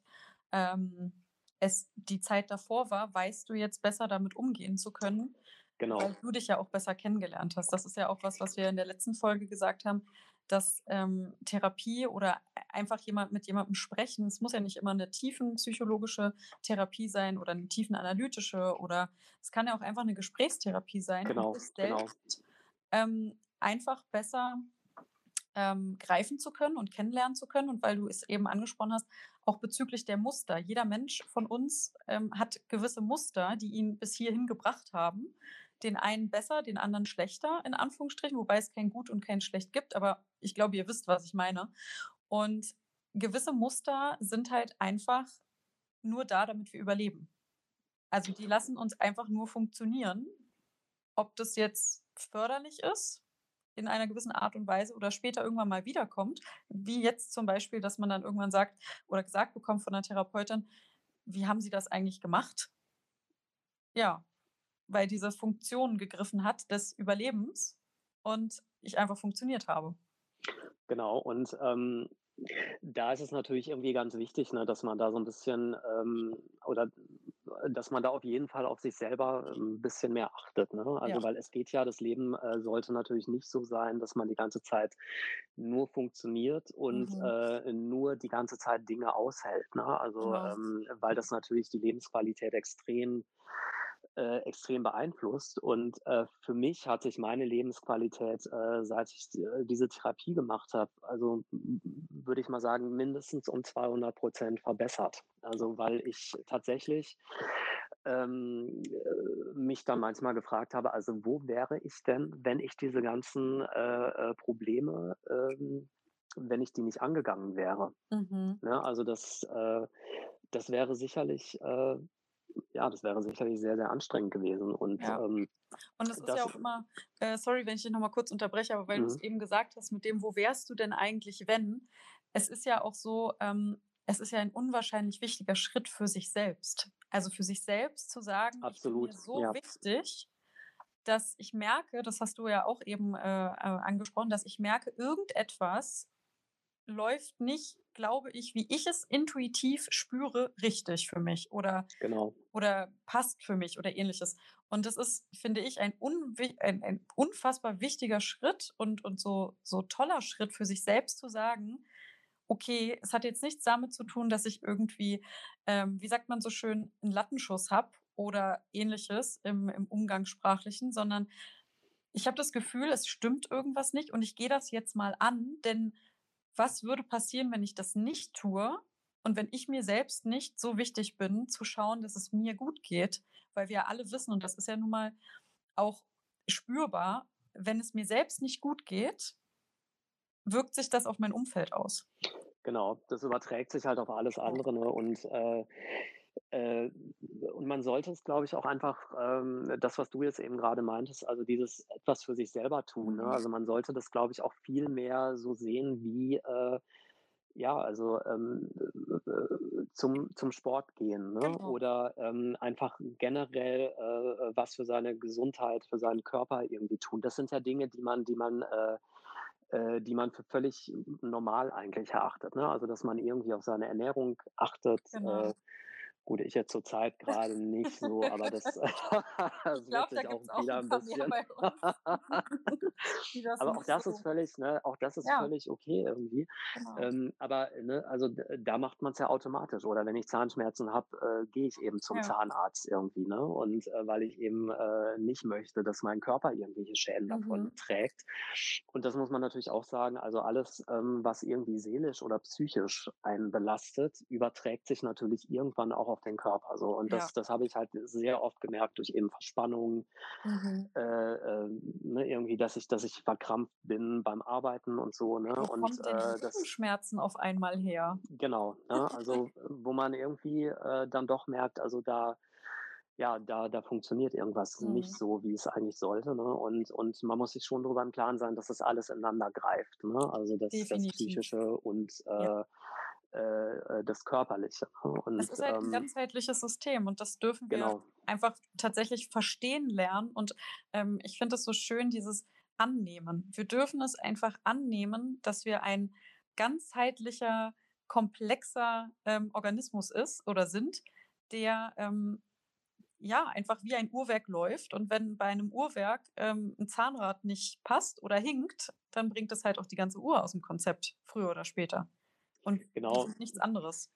ähm, es die Zeit davor war, weißt du jetzt besser damit umgehen zu können, Genau. weil du dich ja auch besser kennengelernt hast. Das ist ja auch was, was wir in der letzten Folge gesagt haben, dass ähm, Therapie oder einfach jemand mit jemandem sprechen, es muss ja nicht immer eine tiefenpsychologische Therapie sein oder eine tiefenanalytische oder es kann ja auch einfach eine Gesprächstherapie sein, um Genau, genau. selbst ähm, einfach besser ähm, greifen zu können und kennenlernen zu können. Und weil du es eben angesprochen hast, auch bezüglich der Muster. Jeder Mensch von uns ähm, hat gewisse Muster, die ihn bis hierhin gebracht haben. Den einen besser, den anderen schlechter, in Anführungsstrichen, wobei es kein Gut und kein Schlecht gibt. Aber ich glaube, ihr wisst, was ich meine. Und gewisse Muster sind halt einfach nur da, damit wir überleben. Also die lassen uns einfach nur funktionieren. Ob das jetzt förderlich ist in einer gewissen Art und Weise oder später irgendwann mal wiederkommt, wie jetzt zum Beispiel, dass man dann irgendwann sagt oder gesagt bekommt von der Therapeutin, wie haben Sie das eigentlich gemacht? Ja, weil diese Funktion gegriffen hat des Überlebens und ich einfach funktioniert habe. Genau, und ähm, da ist es natürlich irgendwie ganz wichtig, ne, dass man da so ein bisschen ähm, oder äh, dass man da auf jeden Fall auf sich selber ein bisschen mehr achtet. Ne? Also, Ja. weil es geht ja, das Leben äh, sollte natürlich nicht so sein, dass man die ganze Zeit nur funktioniert und Mhm. äh, nur die ganze Zeit Dinge aushält. Ne? Also, Genau. ähm, weil das natürlich die Lebensqualität extrem äh, extrem beeinflusst. Und äh, für mich hat sich meine Lebensqualität, äh, seit ich äh, diese Therapie gemacht habe, also würde ich mal sagen, mindestens um 200 Prozent verbessert. Also weil ich tatsächlich ähm, äh, mich dann manchmal gefragt habe, also wo wäre ich denn, wenn ich diese ganzen äh, äh, Probleme, ähm, wenn ich die nicht angegangen wäre. Mhm. Ne? Also das, äh, das wäre sicherlich, äh, ja, das wäre sicherlich sehr, sehr anstrengend gewesen. Und Ja. ähm, Und es ist das ja auch immer, äh, sorry, wenn ich dich nochmal kurz unterbreche, aber weil du es Mhm. eben gesagt hast, mit dem, wo wärst du denn eigentlich, wenn? Es ist ja auch so, ähm, es ist ja ein unwahrscheinlich wichtiger Schritt für sich selbst. Also für sich selbst zu sagen, ich bin mir Absolut, so ja. wichtig, dass ich merke, das hast du ja auch eben äh, äh, angesprochen, dass ich merke, irgendetwas läuft nicht, glaube ich, wie ich es intuitiv spüre, richtig für mich oder Genau. oder passt für mich oder ähnliches. Und das ist, finde ich, ein, ein, ein unfassbar wichtiger Schritt und, und so, so toller Schritt für sich selbst zu sagen, okay, es hat jetzt nichts damit zu tun, dass ich irgendwie, ähm, wie sagt man so schön, einen Lattenschuss habe oder ähnliches im, im Umgangssprachlichen, sondern ich habe das Gefühl, es stimmt irgendwas nicht und ich gehe das jetzt mal an, denn was würde passieren, wenn ich das nicht tue und wenn ich mir selbst nicht so wichtig bin, zu schauen, dass es mir gut geht, weil wir alle wissen, und das ist ja nun mal auch spürbar, wenn es mir selbst nicht gut geht, wirkt sich das auf mein Umfeld aus. Genau, das überträgt sich halt auf alles andere. Ne? Und, äh, äh, und man sollte es, glaube ich, auch einfach, ähm, das, was du jetzt eben gerade meintest, also dieses etwas für sich selber tun. Ne? Mhm. Also man sollte das, glaube ich, auch viel mehr so sehen wie, äh, ja, also ähm, äh, zum, zum Sport gehen ne? Genau. oder ähm, einfach generell äh, was für seine Gesundheit, für seinen Körper irgendwie tun. Das sind ja Dinge, die man, die man äh, äh, die man für völlig normal eigentlich erachtet. Ne? Also, dass man irgendwie auf seine Ernährung achtet. Genau. Äh, gut, ich jetzt zur Zeit gerade nicht so, aber das, das Ich wird glaube, da sich auch wieder ein ein bisschen. aber auch das ist so. völlig, ne, auch das ist Ja, völlig okay irgendwie. genau. Ähm, aber ne, also d- da macht man es ja automatisch. Oder wenn ich Zahnschmerzen habe, äh, gehe ich eben zum Ja. Zahnarzt irgendwie, ne? Und äh, weil ich eben äh, nicht möchte, dass mein Körper irgendwelche Schäden davon Mhm. trägt. Und das muss man natürlich auch sagen. Also alles, ähm, was irgendwie seelisch oder psychisch einen belastet, überträgt sich natürlich irgendwann auch auf den Körper. So. Und Ja. das, das habe ich halt sehr oft gemerkt durch eben Verspannungen, Mhm. äh, äh, ne, irgendwie, dass ich, dass ich verkrampft bin beim Arbeiten und so, ne? Wo Und kommen denn äh, das, Rückenschmerzen auf einmal her? genau, ne? Also wo man irgendwie äh, dann doch merkt, also da, ja, da, da funktioniert irgendwas nicht Mhm. so, wie es eigentlich sollte, ne? Und, und man muss sich schon darüber im Klaren sein, dass das alles ineinander greift, ne? Also das, das. Psychische und äh, äh, äh, das Körperliche. Ne? Es Und ist halt ein ähm, ganzheitliches System und das dürfen wir genau, einfach tatsächlich verstehen lernen. Und ähm, ich finde es so schön, dieses Annehmen. Wir dürfen es einfach annehmen, dass wir ein ganzheitlicher, komplexer ähm, Organismus ist oder sind, der ähm, ja einfach wie ein Uhrwerk läuft. Und wenn bei einem Uhrwerk ähm, ein Zahnrad nicht passt oder hinkt, dann bringt es halt auch die ganze Uhr aus dem Konzept, früher oder später. Und genau. nichts anderes.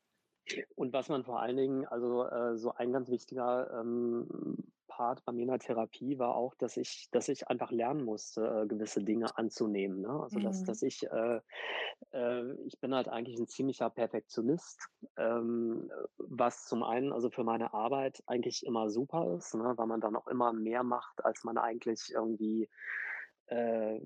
Und was man vor allen Dingen, also äh, so ein ganz wichtiger ähm, Part bei mir in der Therapie war auch, dass ich, dass ich einfach lernen musste, äh, gewisse Dinge anzunehmen. Ne? Also dass, Mhm. dass ich, äh, äh, ich bin halt eigentlich ein ziemlicher Perfektionist, ähm, was zum einen also für meine Arbeit eigentlich immer super ist, ne? weil man dann auch immer mehr macht, als man eigentlich irgendwie äh,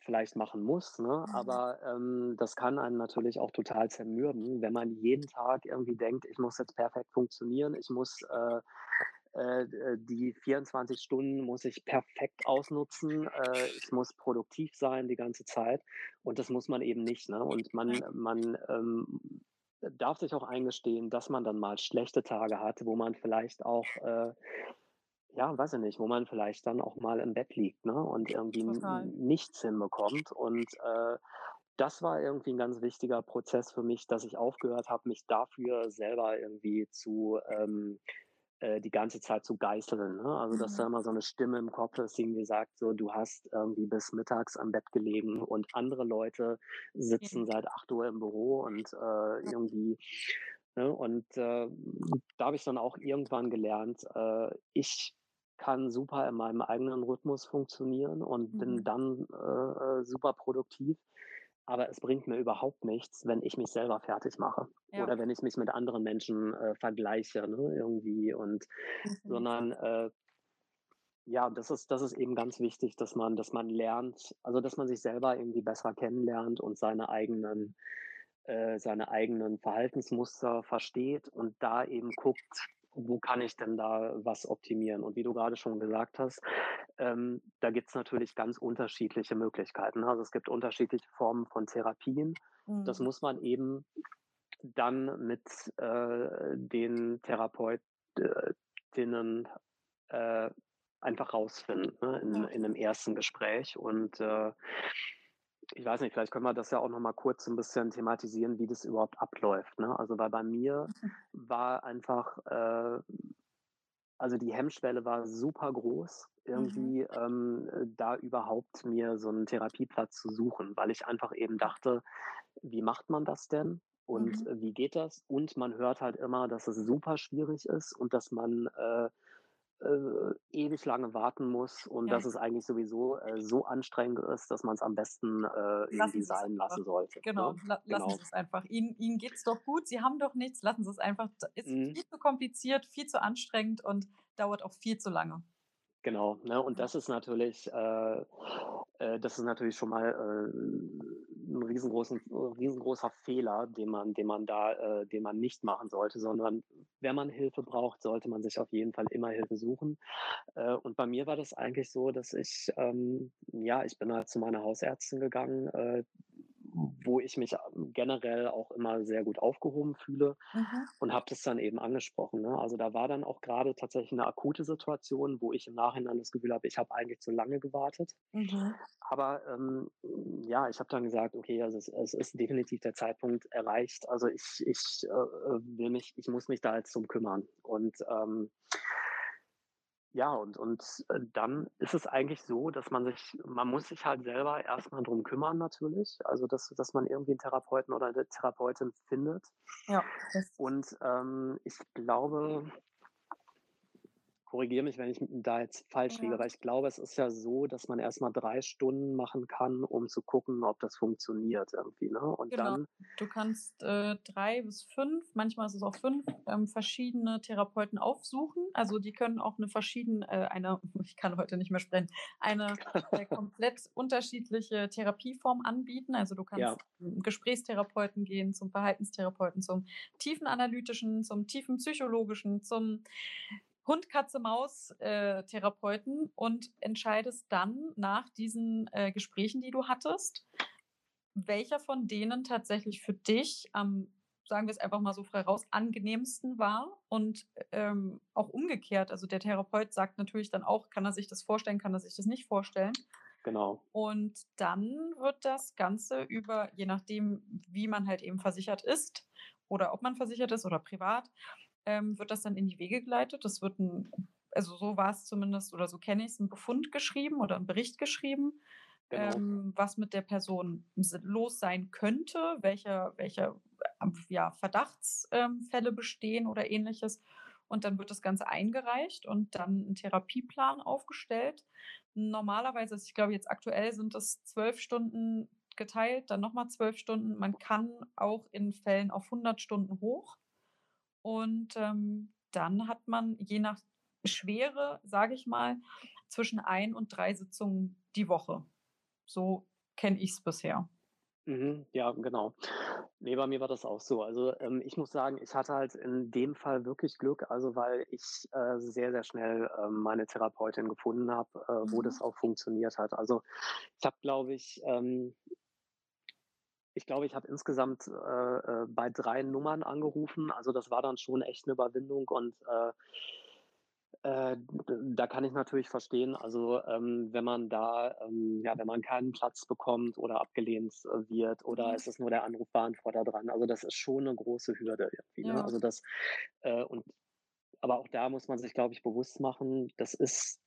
vielleicht machen muss, ne? Mhm. aber ähm, das kann einen natürlich auch total zermürben, wenn man jeden Tag irgendwie denkt, ich muss jetzt perfekt funktionieren, ich muss äh, äh, die 24 Stunden muss ich perfekt ausnutzen, äh, ich muss produktiv sein die ganze Zeit und das muss man eben nicht. Ne? Und man, man ähm, darf sich auch eingestehen, dass man dann mal schlechte Tage hat, wo man vielleicht auch äh, ja, weiß ich nicht, wo man vielleicht dann auch mal im Bett liegt, ne, und irgendwie Total. nichts hinbekommt. Und äh, das war irgendwie ein ganz wichtiger Prozess für mich, dass ich aufgehört habe, mich dafür selber irgendwie zu ähm, äh, die ganze Zeit zu geißeln. Ne? Also dass da Mhm. immer so eine Stimme im Kopf ist, die irgendwie sagt, so du hast irgendwie bis mittags am Bett gelegen und andere Leute sitzen Ja. seit 8 Uhr im Büro und äh, irgendwie Ne? Und äh, da habe ich dann auch irgendwann gelernt, äh, ich kann super in meinem eigenen Rhythmus funktionieren und bin Mhm. dann äh, äh, super produktiv. Aber es bringt mir überhaupt nichts, wenn ich mich selber fertig mache Ja, oder wenn ich mich mit anderen Menschen äh, vergleiche, ne, irgendwie. Und definitiv. sondern äh, ja, das ist, das ist eben ganz wichtig, dass man, dass man lernt, also dass man sich selber irgendwie besser kennenlernt und seine eigenen äh, seine eigenen Verhaltensmuster versteht und da eben guckt, wo kann ich denn da was optimieren? Und wie du gerade schon gesagt hast, ähm, da gibt es natürlich ganz unterschiedliche Möglichkeiten. ne? Also es gibt unterschiedliche Formen von Therapien. Das Mhm. muss man eben dann mit äh, den Therapeutinnen äh, einfach rausfinden ne? in, in einem ersten Gespräch. Und äh, ich weiß nicht, vielleicht können wir das ja auch noch mal kurz ein bisschen thematisieren, wie das überhaupt abläuft. Ne? Also weil bei mir war einfach, äh, also die Hemmschwelle war super groß, Mhm. irgendwie ähm, da überhaupt mir so einen Therapieplatz zu suchen, weil ich einfach eben dachte, wie macht man das denn? Und Mhm. wie geht das? Und man hört halt immer, dass es super schwierig ist und dass man äh, äh, ewig lange warten muss und Ja. dass es eigentlich sowieso äh, so anstrengend ist, dass man es am besten äh, Lassen irgendwie es sein lassen sollte. Genau, Ne? la lassen Genau. Sie es einfach. Ihnen Ihnen geht's doch gut, Sie haben doch nichts, lassen Sie es einfach. Ist Mhm. viel zu kompliziert, viel zu anstrengend und dauert auch viel zu lange. Genau, ne? Und das ist natürlich, äh, äh, das ist natürlich schon mal äh, ein riesengroßen, riesengroßer Fehler, den man, den man da, äh, den man nicht machen sollte, sondern wenn man Hilfe braucht, sollte man sich auf jeden Fall immer Hilfe suchen. Äh, und bei mir war das eigentlich so, dass ich, ähm, ja, ich bin halt zu meiner Hausärztin gegangen, äh, wo ich mich ähm, generell auch immer sehr gut aufgehoben fühle mhm. und habe das dann eben angesprochen. Ne? Also da war dann auch gerade tatsächlich eine akute Situation, wo ich im Nachhinein das Gefühl habe, ich habe eigentlich zu lange gewartet. Mhm. Aber ähm, ja, ich habe dann gesagt, okay, also es, es, ist definitiv der Zeitpunkt erreicht. Also ich, ich äh, will mich, ich muss mich da jetzt drum kümmern. Und ähm, ja, und, und äh, dann ist es eigentlich so, dass man sich, man muss sich halt selber erstmal drum kümmern natürlich. Also dass, dass man irgendwie einen Therapeuten oder eine Therapeutin findet. Ja. Und ähm, ich glaube, korrigiere mich, wenn ich da jetzt falsch ja. liege, aber ich glaube, es ist ja so, dass man erstmal drei Stunden machen kann, um zu gucken, ob das funktioniert irgendwie. Ne? Und genau. dann. Du kannst äh, drei bis fünf, manchmal ist es auch fünf, ähm, verschiedene Therapeuten aufsuchen. Also die können auch eine verschiedene, äh, eine, ich kann heute nicht mehr sprechen, eine äh, komplett unterschiedliche Therapieform anbieten. Also du kannst ja. zum Gesprächstherapeuten gehen, zum Verhaltenstherapeuten, zum tiefen analytischen, zum tiefen psychologischen, zum Hund, Katze, Maus äh, Therapeuten und entscheidest dann nach diesen äh, Gesprächen, die du hattest, welcher von denen tatsächlich für dich am, sagen wir es einfach mal so frei raus, angenehmsten war und ähm, auch umgekehrt. Also der Therapeut sagt natürlich dann auch, kann er sich das vorstellen, kann er sich das nicht vorstellen. Genau. Und dann wird das Ganze über, je nachdem, wie man halt eben versichert ist oder ob man versichert ist oder privat, ähm, wird das dann in die Wege geleitet. Das wird ein, also so war es zumindest oder so kenne ich es, ein Befund geschrieben oder ein Bericht geschrieben, genau. ähm, was mit der Person los sein könnte, welche, welche ähm, ja, Verdachtsfälle ähm, bestehen oder ähnliches. Und dann wird das Ganze eingereicht und dann ein Therapieplan aufgestellt. Normalerweise, ich glaube jetzt aktuell sind es zwölf Stunden geteilt, dann nochmal zwölf Stunden. Man kann auch in Fällen auf 100 Stunden hoch. Und ähm, dann hat man je nach Schwere, sage ich mal, zwischen ein und drei Sitzungen die Woche. So kenne ich es bisher. Mhm, ja, genau. Nee, bei mir war das auch so. Also ähm, ich muss sagen, ich hatte halt in dem Fall wirklich Glück, also weil ich äh, sehr, sehr schnell äh, meine Therapeutin gefunden habe, äh, wo mhm. das auch funktioniert hat. Also ich habe, glaube ich, ähm, ich glaube, ich habe insgesamt äh, äh, bei drei Nummern angerufen. Also das war dann schon echt eine Überwindung und äh, äh, da kann ich natürlich verstehen, also ähm, wenn man da, ähm, ja, wenn man keinen Platz bekommt oder abgelehnt äh, wird oder mhm. es ist nur der Anrufbeantworter dran, also das ist schon eine große Hürde irgendwie. Ne? Ja. Also das äh, und aber auch da muss man sich, glaube ich, bewusst machen, das ist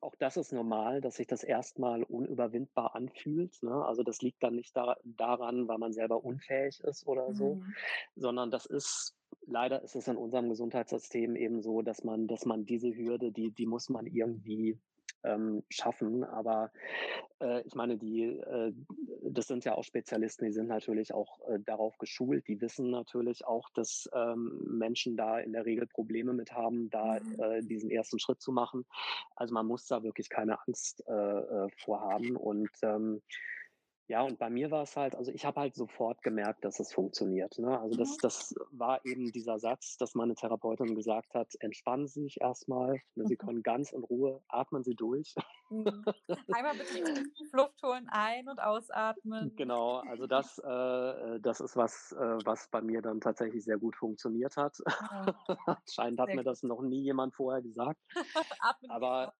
auch das ist normal, dass sich das erstmal unüberwindbar anfühlt. Ne? Also das liegt dann nicht da, daran, weil man selber unfähig ist oder so, mhm. sondern das ist leider ist es in unserem Gesundheitssystem eben so, dass man, dass man diese Hürde, die, die muss man irgendwie ähm, schaffen. Aber äh, ich meine, die, äh, das sind ja auch Spezialisten, die sind natürlich auch äh, darauf geschult. Die wissen natürlich auch, dass ähm, Menschen da in der Regel Probleme mit haben, da mhm. Äh, diesen ersten Schritt zu machen. Also man muss da wirklich keine Angst äh, äh, vorhaben. Und ähm, ja, und bei mir war es halt, also ich habe halt sofort gemerkt, dass es funktioniert. Ne? Also das, mhm. das war eben dieser Satz, dass meine Therapeutin gesagt hat, entspannen Sie sich erstmal, ne? Sie mhm. können ganz in Ruhe, atmen Sie durch. Mhm. Einmal bitte Luft holen, ein- und ausatmen. Genau, also das, äh, das ist was, äh, was bei mir dann tatsächlich sehr gut funktioniert hat. Ja. Anscheinend hat sehr mir das noch nie jemand vorher gesagt. Aber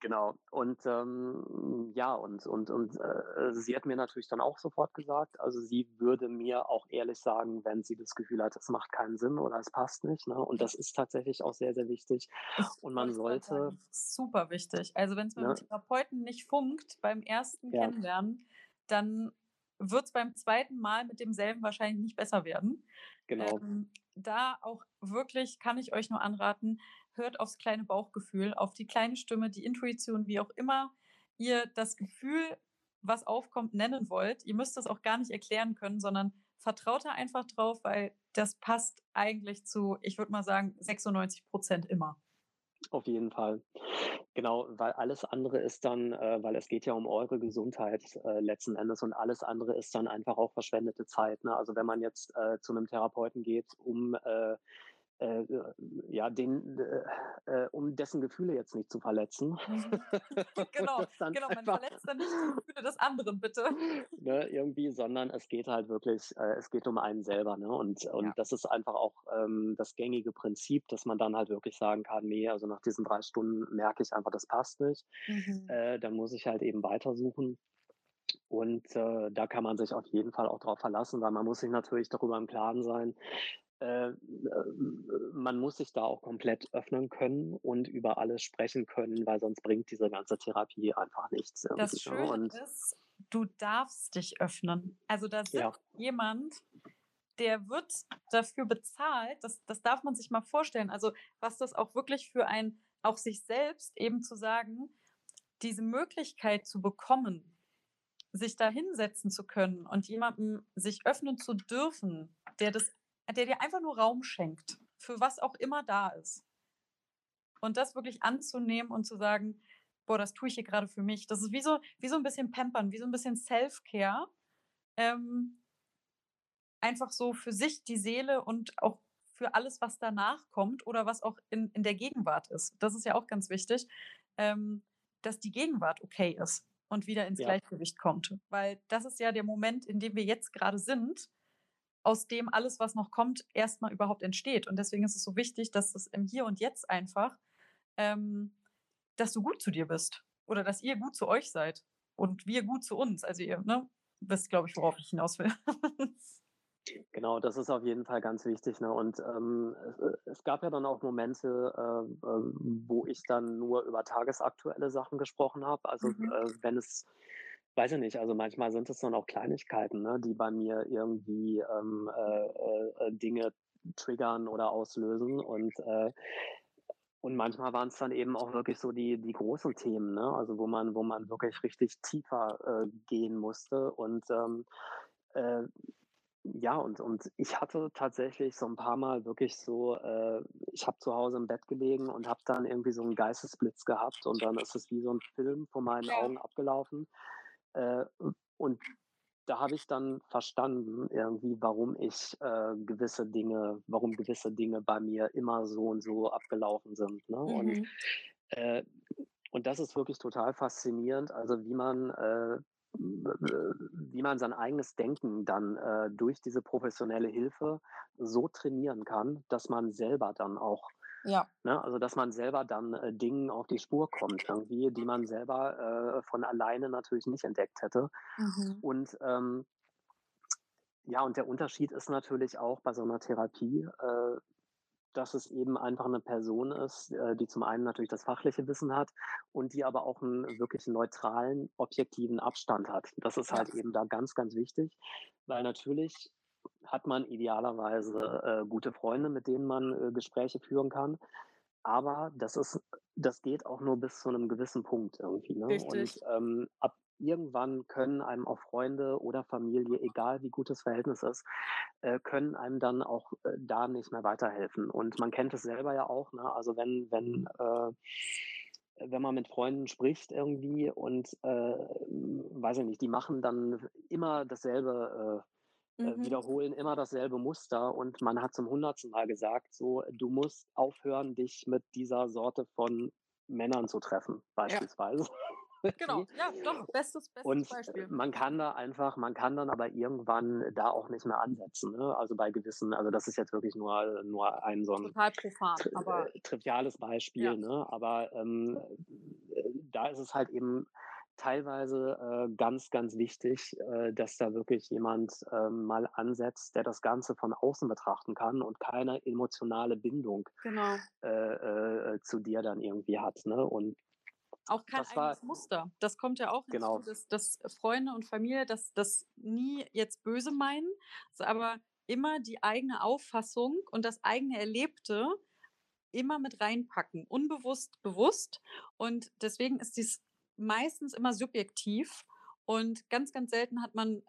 Genau. Und ähm, ja, und, und, und äh, sie hat mir natürlich dann auch sofort gesagt, also sie würde mir auch ehrlich sagen, wenn sie das Gefühl hat, es macht keinen Sinn oder es passt nicht. Ne? Und das ist tatsächlich auch sehr, sehr wichtig. und man sollte. super wichtig. Also wenn es mit ne? dem Therapeuten nicht funkt beim ersten ja. Kennenlernen, dann wird es beim zweiten Mal mit demselben wahrscheinlich nicht besser werden. Genau. Ähm, da auch wirklich kann ich euch nur anraten, hört aufs kleine Bauchgefühl, auf die kleine Stimme, die Intuition, wie auch immer ihr das Gefühl, was aufkommt, nennen wollt. Ihr müsst das auch gar nicht erklären können, sondern vertraut da einfach drauf, weil das passt eigentlich zu, ich würde mal sagen, 96 Prozent immer. Auf jeden Fall. Genau, weil alles andere ist dann äh, weil es geht ja um eure Gesundheit, äh, letzten Endes und alles andere ist dann einfach auch verschwendete Zeit, ne? Also, wenn man jetzt, äh, zu einem Therapeuten geht, um, äh, ja, den, äh, äh, um dessen Gefühle jetzt nicht zu verletzen. Genau, genau, man verletzt dann nicht die Gefühle des anderen, bitte. Ne, irgendwie, sondern es geht halt wirklich äh, es geht um einen selber, ne? Und und Ja. das ist einfach auch, ähm, das gängige Prinzip, dass man dann halt wirklich sagen kann: „Ne, also nach diesen 3 Stunden merke ich einfach, das passt nicht.“ Mhm. Äh, dann muss ich halt eben weitersuchen. Und, äh, da kann man sich auf jeden Fall auch drauf verlassen, weil man muss sich natürlich darüber im Klaren sein, äh, man muss sich da auch komplett öffnen können und über alles sprechen können, weil sonst bringt diese ganze Therapie einfach nichts Das ne? Schöne Und ist, du darfst dich öffnen. Also, da Ja. sitzt jemand, der wird dafür bezahlt, das das darf man sich mal vorstellen. Also, was das auch wirklich für ein auch sich selbst eben zu sagen, diese Möglichkeit zu bekommen, sich da hinsetzen zu können und jemandem sich öffnen zu dürfen, der das der dir einfach nur Raum schenkt, für was auch immer da ist. Und das wirklich anzunehmen und zu sagen: „Boah, das tue ich hier grade für mich.“ Das ist wie so wie so 'n bisschen Pampern, wie so 'n bisschen Self-Care, ähm einfach so für sich, die Seele und auch für alles, was danach kommt oder was auch in in der Gegenwart ist. Das ist ja auch ganz wichtig, ähm, dass die Gegenwart okay ist und wieder ins Ja. Gleichgewicht kommt. Weil das ist ja der Moment, in dem wir jetzt grade sind, aus dem alles, was noch kommt, erst mal überhaupt entsteht. Und deswegen ist es so wichtig, dass das im Hier und Jetzt einfach ähm, dass du gut zu dir bist oder dass ihr gut zu euch seid und wir gut zu uns. Also, ihr, ne, wisst, glaube ich, worauf ich hinaus will. Genau, das ist auf jeden Fall ganz wichtig, ne? Und, ähm, es es gab ja dann auch Momente, äh, äh, wo ich dann nur über tagesaktuelle Sachen gesprochen habe. Also, Mhm. äh, wenn es weiß ich nicht, also manchmal sind es dann auch Kleinigkeiten, ne, die bei mir irgendwie, ähm, äh, äh, Dinge triggern oder auslösen und, äh und manchmal waren's dann eben auch wirklich so die die großen Themen, ne? Also, wo man wo man wirklich richtig tiefer, äh, gehen musste und, ähm, äh, ja, und und ich hatte tatsächlich so 'n paarmal wirklich so äh, ich habe zu Hause im Bett gelegen und habe dann irgendwie so 'n Geistesblitz gehabt und dann ist es wie so 'n Film vor meinen Ja. Augen abgelaufen. Äh, und da habe ich dann verstanden irgendwie, warum ich, äh, gewisse Dinge warum gewisse Dinge bei mir immer so und so abgelaufen sind, ne? Und, Mhm. äh und das ist wirklich total faszinierend, also wie man, äh, wie man sein eigenes Denken dann, äh, durch diese professionelle Hilfe so trainieren kann, dass man selber dann auch Ja. ne, also dass man selber dann, äh, Dingen auf die Spur kommt irgendwie, die man selber, äh, von alleine natürlich nicht entdeckt hätte. Mhm. Und, ähm ja, und der Unterschied ist natürlich auch bei so 'ner Therapie, äh, dass es eben einfach 'ne Person ist, äh, die zum einen natürlich das fachliche Wissen hat und die aber auch 'n wirklich neutralen, objektiven Abstand hat. Das ist halt eben da ganz, ganz wichtig, weil natürlich hat man idealerweise, äh, gute Freunde, mit denen man, äh, Gespräche führen kann, aber das ist das geht auch nur bis zu 'nem gewissen Punkt irgendwie, ne? Und, Richtig. ähm, ab irgendwann können einem auch Freunde oder Familie, egal wie gut das Verhältnis ist, äh, können einem dann auch, äh, da nicht mehr weiterhelfen. Und man kennt es selber ja auch, ne? Also, wenn wenn, äh wenn man mit Freunden spricht irgendwie und, äh, weiß ich nicht, die machen dann immer dasselbe äh, Mhm. wiederholen immer dasselbe Muster und man hat zum hundertsten Mal gesagt so: „Du musst aufhören, dich mit dieser Sorte von Männern zu treffen“, Ja. beispielsweise. Genau, Irgendwie. ja, doch, bestes bestes Und, äh, Beispiel. man kann da einfach man kann dann aber irgendwann da auch nicht mehr ansetzen, ne? Also, bei gewissen also, das ist jetzt wirklich nur nur ein so 'n Total profan, tri aber äh, triviales Beispiel, Ja. ne? Aber, ähm, äh, da ist es halt eben teilweise, äh, ganz, ganz wichtig, äh, dass da wirklich jemand, ähm, mal ansetzt, der das Ganze von außen betrachten kann und keine emotionale Bindung, Genau. äh, äh, äh, zu dir dann irgendwie hat, ne? Und Auch kein das war eigenes Muster. Das kommt ja auch hinzu, Genau. dass dass Freunde und Familie das das nie jetzt böse meinen, aber immer die eigene Auffassung und das eigene Erlebte immer mit reinpacken, unbewusst, bewusst. Und deswegen ist dies meistens immer subjektiv und ganz, ganz selten hat man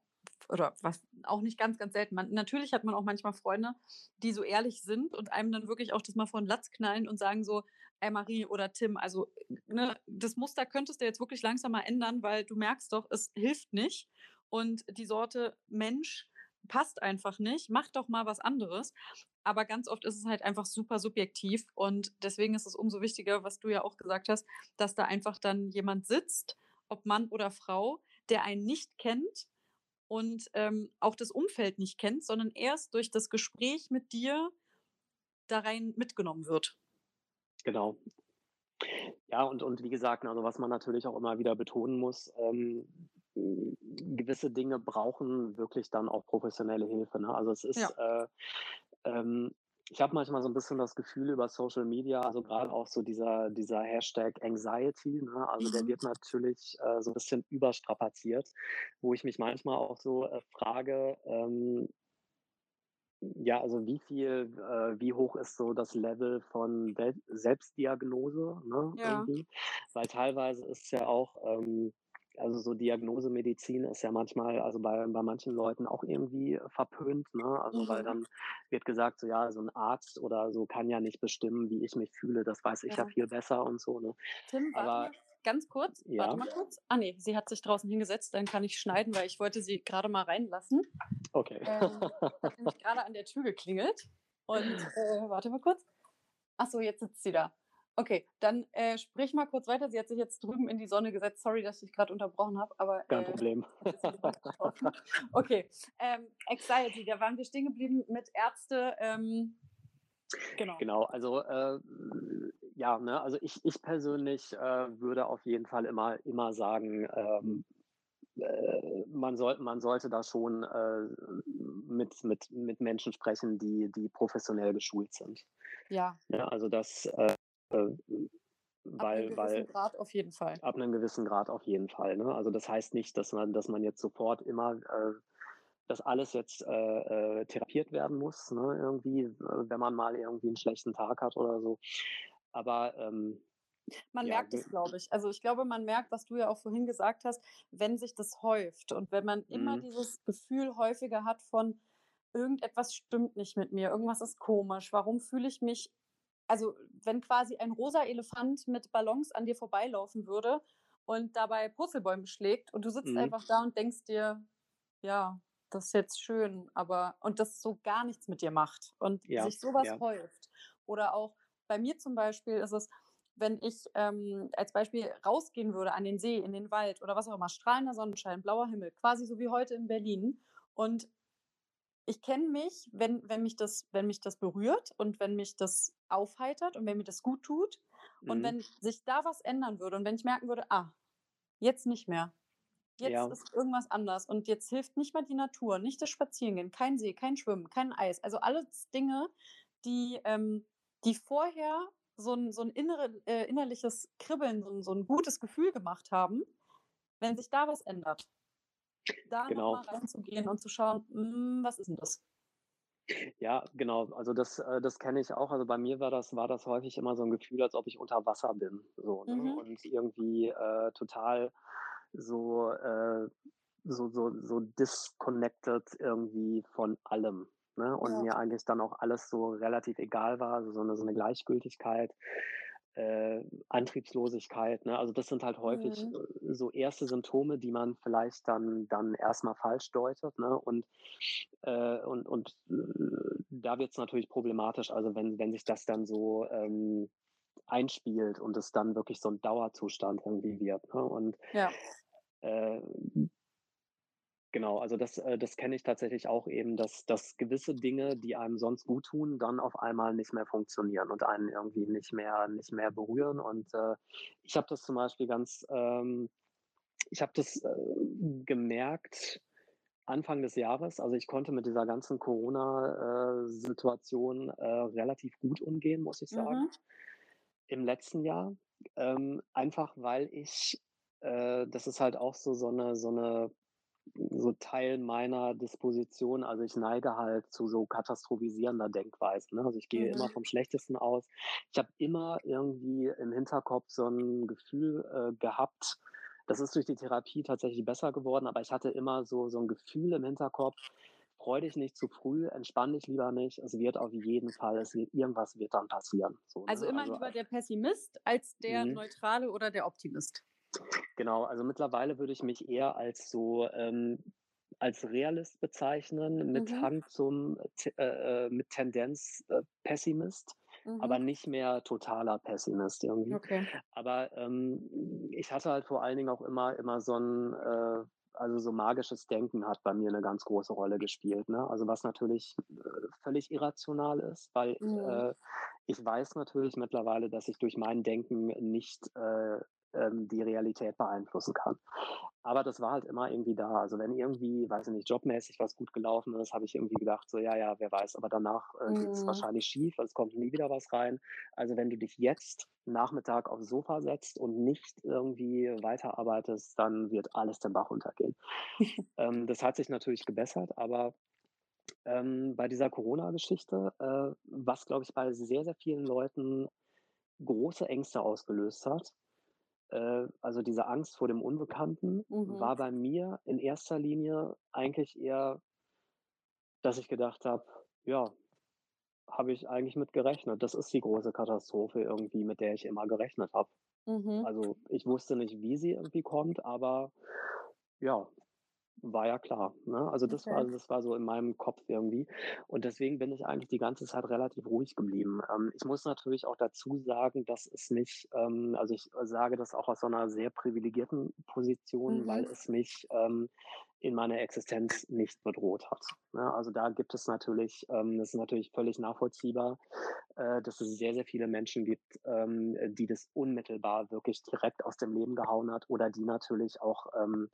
oder was auch nicht ganz, ganz selten. Man, natürlich hat man auch manchmal Freunde, die so ehrlich sind und einem dann wirklich auch das mal vor den Latz knallen und sagen so, ey Marie oder Tim, also ne, das Muster könntest du jetzt wirklich langsam mal ändern, weil du merkst doch, es hilft nicht. Und die Sorte Mensch passt einfach nicht, mach doch mal was anderes. Aber ganz oft ist es halt einfach super subjektiv und deswegen ist es umso wichtiger, was du ja auch gesagt hast, dass da einfach dann jemand sitzt, ob Mann oder Frau, der einen nicht kennt und ähm, auch das Umfeld nicht kennt, sondern erst durch das Gespräch mit dir da rein mitgenommen wird. Genau. Ja, und, und wie gesagt, also was man natürlich auch immer wieder betonen muss, ähm, gewisse Dinge brauchen wirklich dann auch professionelle Hilfe. Ne? Also es ist, ja. äh, ähm, ich habe manchmal so ein bisschen das Gefühl über Social Media, also gerade auch so dieser, dieser Hashtag Anxiety, ne? also mhm. der wird natürlich äh, so ein bisschen überstrapaziert, wo ich mich manchmal auch so äh, frage, ähm, ja, also wie viel, äh, wie hoch ist so das Level von Wel Selbstdiagnose, ne, Ja. irgendwie? Weil teilweise ist ja auch, ähm, also so Diagnosemedizin ist ja manchmal, also bei, bei manchen Leuten auch irgendwie verpönt, ne? Also weil Mhm. dann wird gesagt, so ja, so ein Arzt oder so kann ja nicht bestimmen, wie ich mich fühle, das weiß ich ja Ja. viel besser und so, ne? Tim, warte Aber mal ganz kurz. Warte ja, mal kurz. Ah nee, sie hat sich draußen hingesetzt, dann kann ich schneiden, weil ich wollte sie gerade mal reinlassen. okay. Ähm, hat nämlich gerade an der Tür geklingelt. Und äh, warte mal kurz. Ach so, jetzt sitzt sie da. Okay, dann äh, sprich mal kurz weiter. Sie hat sich jetzt drüben in die Sonne gesetzt. Sorry, dass ich gerade unterbrochen habe, aber Kein äh, Problem. Luft getroffen. Okay, ähm, Anxiety, da waren wir stehen geblieben mit Ärzte. Ähm, genau. Genau, also äh, ja, ne, also ich, ich persönlich äh, würde auf jeden Fall immer, immer sagen, ähm, äh, man, soll, man sollte da schon äh, mit, mit, mit Menschen sprechen, die, die professionell geschult sind. Ja, Ja, also das, äh, äh, ab einem weil, gewissen weil Grad auf jeden Fall. ab einem gewissen Grad auf jeden Fall. Ne? Also das heißt nicht, dass man, dass man jetzt sofort immer äh, dass alles jetzt äh, äh, therapiert werden muss, ne? irgendwie, äh, wenn man mal irgendwie einen schlechten Tag hat oder so. Aber ähm, Man ja, merkt es, glaube ich. Also ich glaube, man merkt, was du ja auch vorhin gesagt hast, wenn sich das häuft und wenn man immer mhm, dieses Gefühl häufiger hat von irgendetwas stimmt nicht mit mir, irgendwas ist komisch, warum fühle ich mich, also wenn quasi ein rosa Elefant mit Ballons an dir vorbeilaufen würde und dabei Purzelbäume schlägt und du sitzt mhm, einfach da und denkst dir, ja, das ist jetzt schön, aber und das so gar nichts mit dir macht und ja, sich sowas ja, häuft. Oder auch bei mir zum Beispiel ist es, wenn ich ähm, als Beispiel rausgehen würde an den See, in den Wald oder was auch immer, strahlender Sonnenschein, blauer Himmel, quasi so wie heute in Berlin. Und ich kenne mich, wenn, wenn, mich das, wenn mich das berührt und wenn mich das aufheitert und wenn mir das gut tut und mhm, wenn sich da was ändern würde und wenn ich merken würde, ah, jetzt nicht mehr. Jetzt ja, ist irgendwas anders und jetzt hilft nicht mal die Natur, nicht das Spazierengehen, kein See, kein Schwimmen, kein Eis. Also alles Dinge, die, ähm, die vorher so ein, so ein innere, äh, innerliches Kribbeln, so ein, so ein gutes Gefühl gemacht haben, wenn sich da was ändert, da genau. nochmal reinzugehen und zu schauen, "Mm, was ist denn das? Ja, genau. Also das, äh, das kenne ich auch. Also bei mir war das, war das häufig immer so ein Gefühl, als ob ich unter Wasser bin. So, ne? Mhm. Und irgendwie äh, total so, äh, so, so, so disconnected irgendwie von allem. Ne? Und Ja. mir eigentlich dann auch alles so relativ egal war, also so eine, so eine Gleichgültigkeit, äh, Antriebslosigkeit. Ne? Also das sind halt häufig Mhm. äh, so erste Symptome, die man vielleicht dann, dann erstmal falsch deutet. Ne? Und, äh, und, und äh, da wird es natürlich problematisch, also wenn, wenn sich das dann so ähm, einspielt und es dann wirklich so ein Dauerzustand irgendwie wird. Ne? Und Ja. Äh, genau, also das, äh, das kenne ich tatsächlich auch eben, dass, dass gewisse Dinge, die einem sonst gut tun, dann auf einmal nicht mehr funktionieren und einen irgendwie nicht mehr, nicht mehr berühren. Und äh, ich habe das zum Beispiel ganz, ähm, ich habe das äh, gemerkt Anfang des Jahres. Also ich konnte mit dieser ganzen Corona-Situation äh, relativ gut umgehen, muss ich sagen Mhm. im letzten Jahr. Ähm, einfach weil ich, äh, das ist halt auch so, so eine, so eine, so Teil meiner Disposition. Also ich neige halt zu so katastrophisierender Denkweisen. Ne? Also ich gehe immer Mhm. vom Schlechtesten aus. Ich habe immer irgendwie im Hinterkopf so ein Gefühl äh, gehabt, das ist durch die Therapie tatsächlich besser geworden, aber ich hatte immer so, so ein Gefühl im Hinterkopf, freu dich nicht zu früh, entspann dich lieber nicht. Es wird auf jeden Fall, es wird, irgendwas wird dann passieren. So, ne? Also immer also, lieber der Pessimist als der mhm. Neutrale oder der Optimist. Genau, also mittlerweile würde ich mich eher als so ähm, als Realist bezeichnen, mit mhm. Hang zum, äh, äh, mit Tendenz äh, Pessimist, mhm. aber nicht mehr totaler Pessimist irgendwie. Okay. Aber ähm, ich hatte halt vor allen Dingen auch immer, immer so ein, äh, also so magisches Denken hat bei mir eine ganz große Rolle gespielt. Ne? Also was natürlich äh, völlig irrational ist, weil mhm. äh, ich weiß natürlich mittlerweile, dass ich durch mein Denken nicht äh, ähm, die Realität beeinflussen kann. Aber das war halt immer irgendwie da. Also wenn irgendwie, weiß ich nicht, jobmäßig was gut gelaufen ist, habe ich irgendwie gedacht, so ja, ja, wer weiß, aber danach äh, geht es mhm. wahrscheinlich schief, es kommt nie wieder was rein. Also wenn du dich jetzt Nachmittag aufs Sofa setzt und nicht irgendwie weiterarbeitest, dann wird alles den Bach runtergehen. ähm, das hat sich natürlich gebessert, aber ähm, bei dieser Corona-Geschichte, äh, was glaube ich bei sehr, sehr vielen Leuten große Ängste ausgelöst hat, äh, also diese Angst vor dem Unbekannten mhm. war bei mir in erster Linie eigentlich eher, dass ich gedacht habe, ja, habe ich eigentlich mit gerechnet. Das ist die große Katastrophe irgendwie, mit der ich immer gerechnet habe. Mhm. Also ich wusste nicht, wie sie irgendwie kommt, aber ja, war ja klar. Ne? Also das okay. war, das war so in meinem Kopf irgendwie. Und deswegen bin ich eigentlich die ganze Zeit relativ ruhig geblieben. Ähm, ich muss natürlich auch dazu sagen, dass es mich, ähm, also ich sage das auch aus so einer sehr privilegierten Position, mhm. weil es mich ähm, in meiner Existenz nicht bedroht hat. Ne? Also da gibt es natürlich, ähm, das ist natürlich völlig nachvollziehbar, äh, dass es sehr, sehr viele Menschen gibt, ähm, die das unmittelbar wirklich direkt aus dem Leben gehauen hat oder die natürlich auch ähm,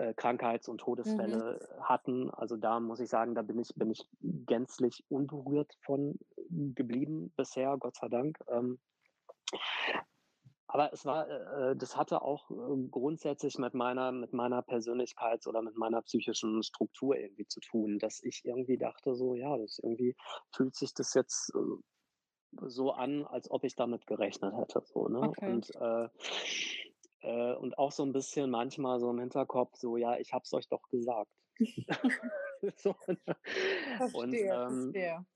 äh, Krankheits- und mhm. Todesfälle mhm. hatten. Also da muss ich sagen, da bin ich, bin ich gänzlich unberührt von geblieben bisher, Gott sei Dank. Ähm, aber es war, äh, das hatte auch äh, grundsätzlich mit meiner, mit meiner Persönlichkeits- oder mit meiner psychischen Struktur irgendwie zu tun, dass ich irgendwie dachte, so, ja, das irgendwie fühlt sich das jetzt äh, so an, als ob ich damit gerechnet hätte. So, ne? Okay. Und äh, äh, und auch so ein bisschen manchmal so im Hinterkopf, so, ja, ich hab's euch doch gesagt. so, ne? verstehe, und, ähm, verstehe.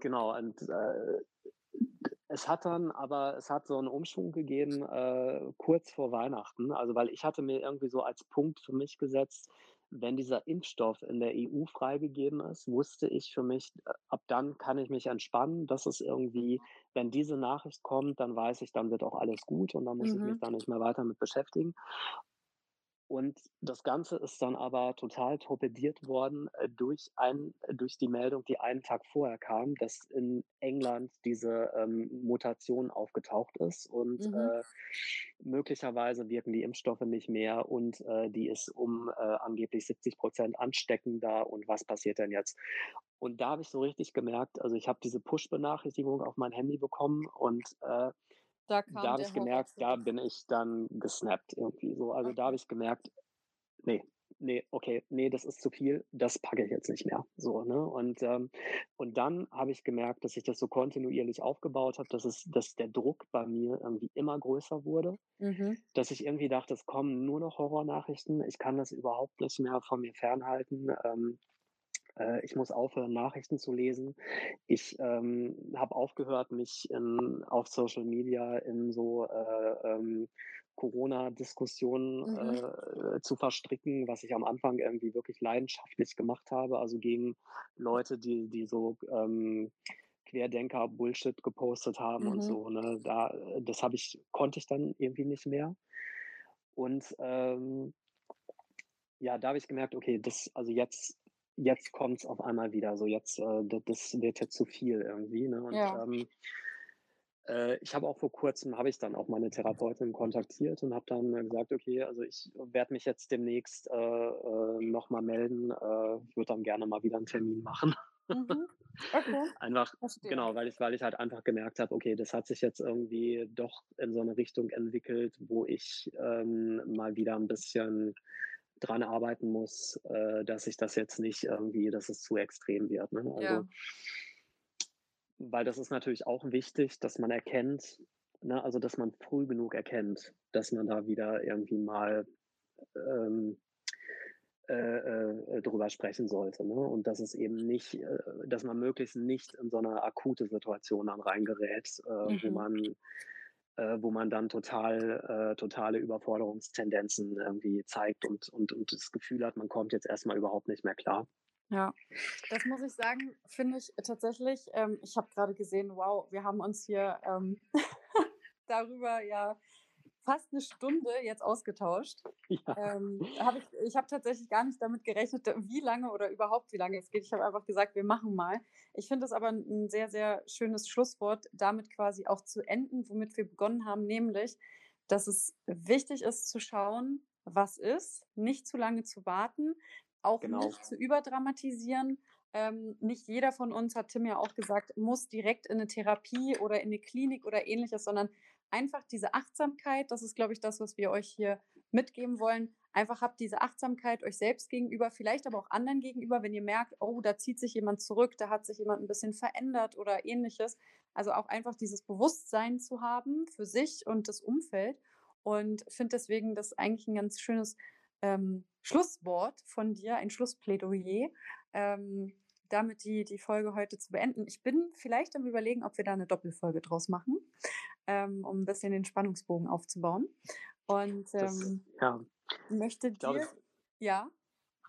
Genau, und äh, es hat dann aber, es hat so einen Umschwung gegeben, äh, kurz vor Weihnachten. Also, weil ich hatte mir irgendwie so als Punkt für mich gesetzt, wenn dieser Impfstoff in der EU freigegeben ist, wusste ich für mich, äh, ab dann kann ich mich entspannen. Das ist irgendwie, wenn diese Nachricht kommt, dann weiß ich, dann wird auch alles gut und dann muss mhm. ich mich mhm. da nicht mehr weiter mit beschäftigen. Und das Ganze ist dann aber total torpediert worden äh, durch, ein, äh, durch die Meldung, die einen Tag vorher kam, dass in England diese ähm, Mutation aufgetaucht ist und mhm. äh, möglicherweise wirken die Impfstoffe nicht mehr und äh, die ist um äh, angeblich 70 Prozent ansteckender und was passiert denn jetzt? Und da habe ich so richtig gemerkt, also ich habe diese Push-Benachrichtigung auf mein Handy bekommen und äh, da, da habe ich gemerkt, da bin ich dann gesnappt irgendwie so. Also okay. da habe ich gemerkt, nee, nee, okay, nee, das ist zu viel, das packe ich jetzt nicht mehr. So, ne? Und, ähm, und dann habe ich gemerkt, dass ich das so kontinuierlich aufgebaut habe, dass es, dass der Druck bei mir irgendwie immer größer wurde. Mhm. Dass ich irgendwie dachte, es kommen nur noch Horrornachrichten, ich kann das überhaupt nicht mehr von mir fernhalten. Ähm, äh, ich muss aufhören, Nachrichten zu lesen. Ich ähm, habe aufgehört, mich in, auf Social Media in so äh, ähm, Corona-Diskussionen mhm. äh, zu verstricken, was ich am Anfang irgendwie wirklich leidenschaftlich gemacht habe. Also gegen Leute, die, die so ähm, Querdenker Bullshit gepostet haben mhm. und so. Ne? Da, das habe ich, konnte ich dann irgendwie nicht mehr. Und ähm, ja, da habe ich gemerkt, okay, das, also jetzt jetzt kommt es auf einmal wieder. So jetzt, äh, das wird jetzt zu viel irgendwie. Ne? Und ja. ähm, äh, ich habe auch vor kurzem, habe ich dann auch meine Therapeutin kontaktiert und habe dann gesagt, okay, also ich werde mich jetzt demnächst äh, äh, nochmal melden. Äh, ich würde dann gerne mal wieder einen Termin machen. Mhm. Okay. einfach, Verstehe. genau, weil ich, weil ich halt einfach gemerkt habe, okay, das hat sich jetzt irgendwie doch in so eine Richtung entwickelt, wo ich ähm, mal wieder ein bisschen dran arbeiten muss, äh, dass ich das jetzt nicht irgendwie, dass es zu extrem wird. Ne? Also, ja. weil das ist natürlich auch wichtig, dass man erkennt, ne, also dass man früh genug erkennt, dass man da wieder irgendwie mal ähm, äh, äh, drüber sprechen sollte. Ne? Und dass es eben nicht, äh, dass man möglichst nicht in so eine akute Situation dann reingerät, äh, mhm. wo man äh, wo man dann total, äh, totale Überforderungstendenzen irgendwie zeigt und, und, und das Gefühl hat, man kommt jetzt erstmal überhaupt nicht mehr klar. Ja, das muss ich sagen, finde ich tatsächlich. Ähm, ich habe gerade gesehen, wow, wir haben uns hier ähm, darüber ja fast eine Stunde jetzt ausgetauscht. Ja. Ähm, hab ich ich habe tatsächlich gar nicht damit gerechnet, wie lange oder überhaupt wie lange es geht. Ich habe einfach gesagt, wir machen mal. Ich finde es aber ein sehr, sehr schönes Schlusswort, damit quasi auch zu enden, womit wir begonnen haben, nämlich, dass es wichtig ist zu schauen, was ist, nicht zu lange zu warten, auch genau. nicht zu überdramatisieren. Ähm, nicht jeder von uns, hat Tim ja auch gesagt, muss direkt in eine Therapie oder in eine Klinik oder ähnliches, sondern einfach diese Achtsamkeit, das ist, glaube ich, das, was wir euch hier mitgeben wollen. Einfach habt diese Achtsamkeit euch selbst gegenüber, vielleicht aber auch anderen gegenüber, wenn ihr merkt, oh, da zieht sich jemand zurück, da hat sich jemand ein bisschen verändert oder ähnliches. Also auch einfach dieses Bewusstsein zu haben für sich und das Umfeld. Und finde deswegen das eigentlich ein ganz schönes ähm, Schlusswort von dir, ein Schlussplädoyer. Ähm, damit die, die Folge heute zu beenden. Ich bin vielleicht am Überlegen, ob wir da eine Doppelfolge draus machen, ähm, um ein bisschen den Spannungsbogen aufzubauen. Und ähm, das, ja. möchte dir. Glaube, ja.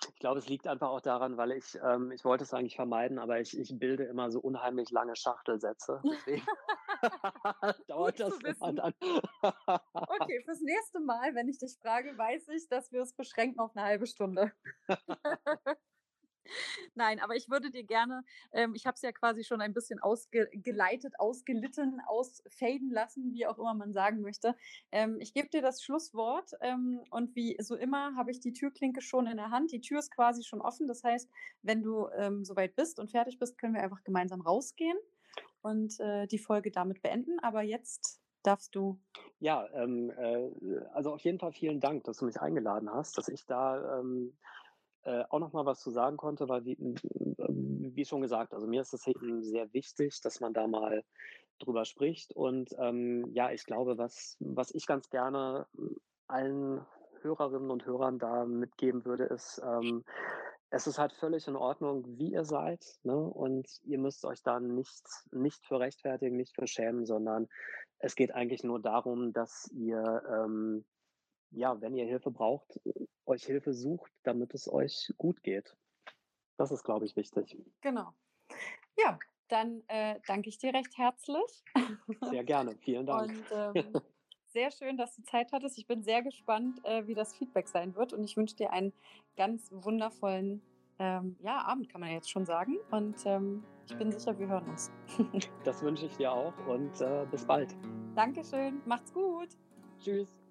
Ich glaube, es liegt einfach auch daran, weil ich, ähm, ich wollte es eigentlich vermeiden, aber ich, ich bilde immer so unheimlich lange Schachtelsätze. Deswegen dauert das immer dann. okay, fürs nächste Mal, wenn ich dich frage, weiß ich, dass wir es beschränken auf eine halbe Stunde. Nein, aber ich würde dir gerne, ähm, ich habe es ja quasi schon ein bisschen ausgeleitet, ausgelitten, ausfaden lassen, wie auch immer man sagen möchte. Ähm, ich gebe dir das Schlusswort ähm, und wie so immer habe ich die Türklinke schon in der Hand. Die Tür ist quasi schon offen. Das heißt, wenn du ähm, soweit bist und fertig bist, können wir einfach gemeinsam rausgehen und äh, die Folge damit beenden. Aber jetzt darfst du. Ja, ähm, äh, also auf jeden Fall vielen Dank, dass du mich eingeladen hast, dass ich da ähm, äh, auch noch mal was zu sagen konnte, weil wie, wie schon gesagt, also mir ist es eben sehr wichtig, dass man da mal drüber spricht. Und ähm, ja, ich glaube, was, was ich ganz gerne allen Hörerinnen und Hörern da mitgeben würde, ist, ähm, es ist halt völlig in Ordnung, wie ihr seid. Ne? Und ihr müsst euch da nicht, nicht für rechtfertigen, nicht für schämen, sondern es geht eigentlich nur darum, dass ihr ähm, ja, wenn ihr Hilfe braucht, euch Hilfe sucht, damit es euch gut geht. Das ist, glaube ich, wichtig. Genau. Ja, dann äh, danke ich dir recht herzlich. Sehr gerne, vielen Dank. Und ähm, sehr schön, dass du Zeit hattest. Ich bin sehr gespannt, äh, wie das Feedback sein wird. Und ich wünsche dir einen ganz wundervollen ähm, ja, Abend, kann man jetzt schon sagen. Und ähm, ich bin sicher, wir hören uns. das wünsche ich dir auch und äh, bis bald. Dankeschön, macht's gut. Tschüss.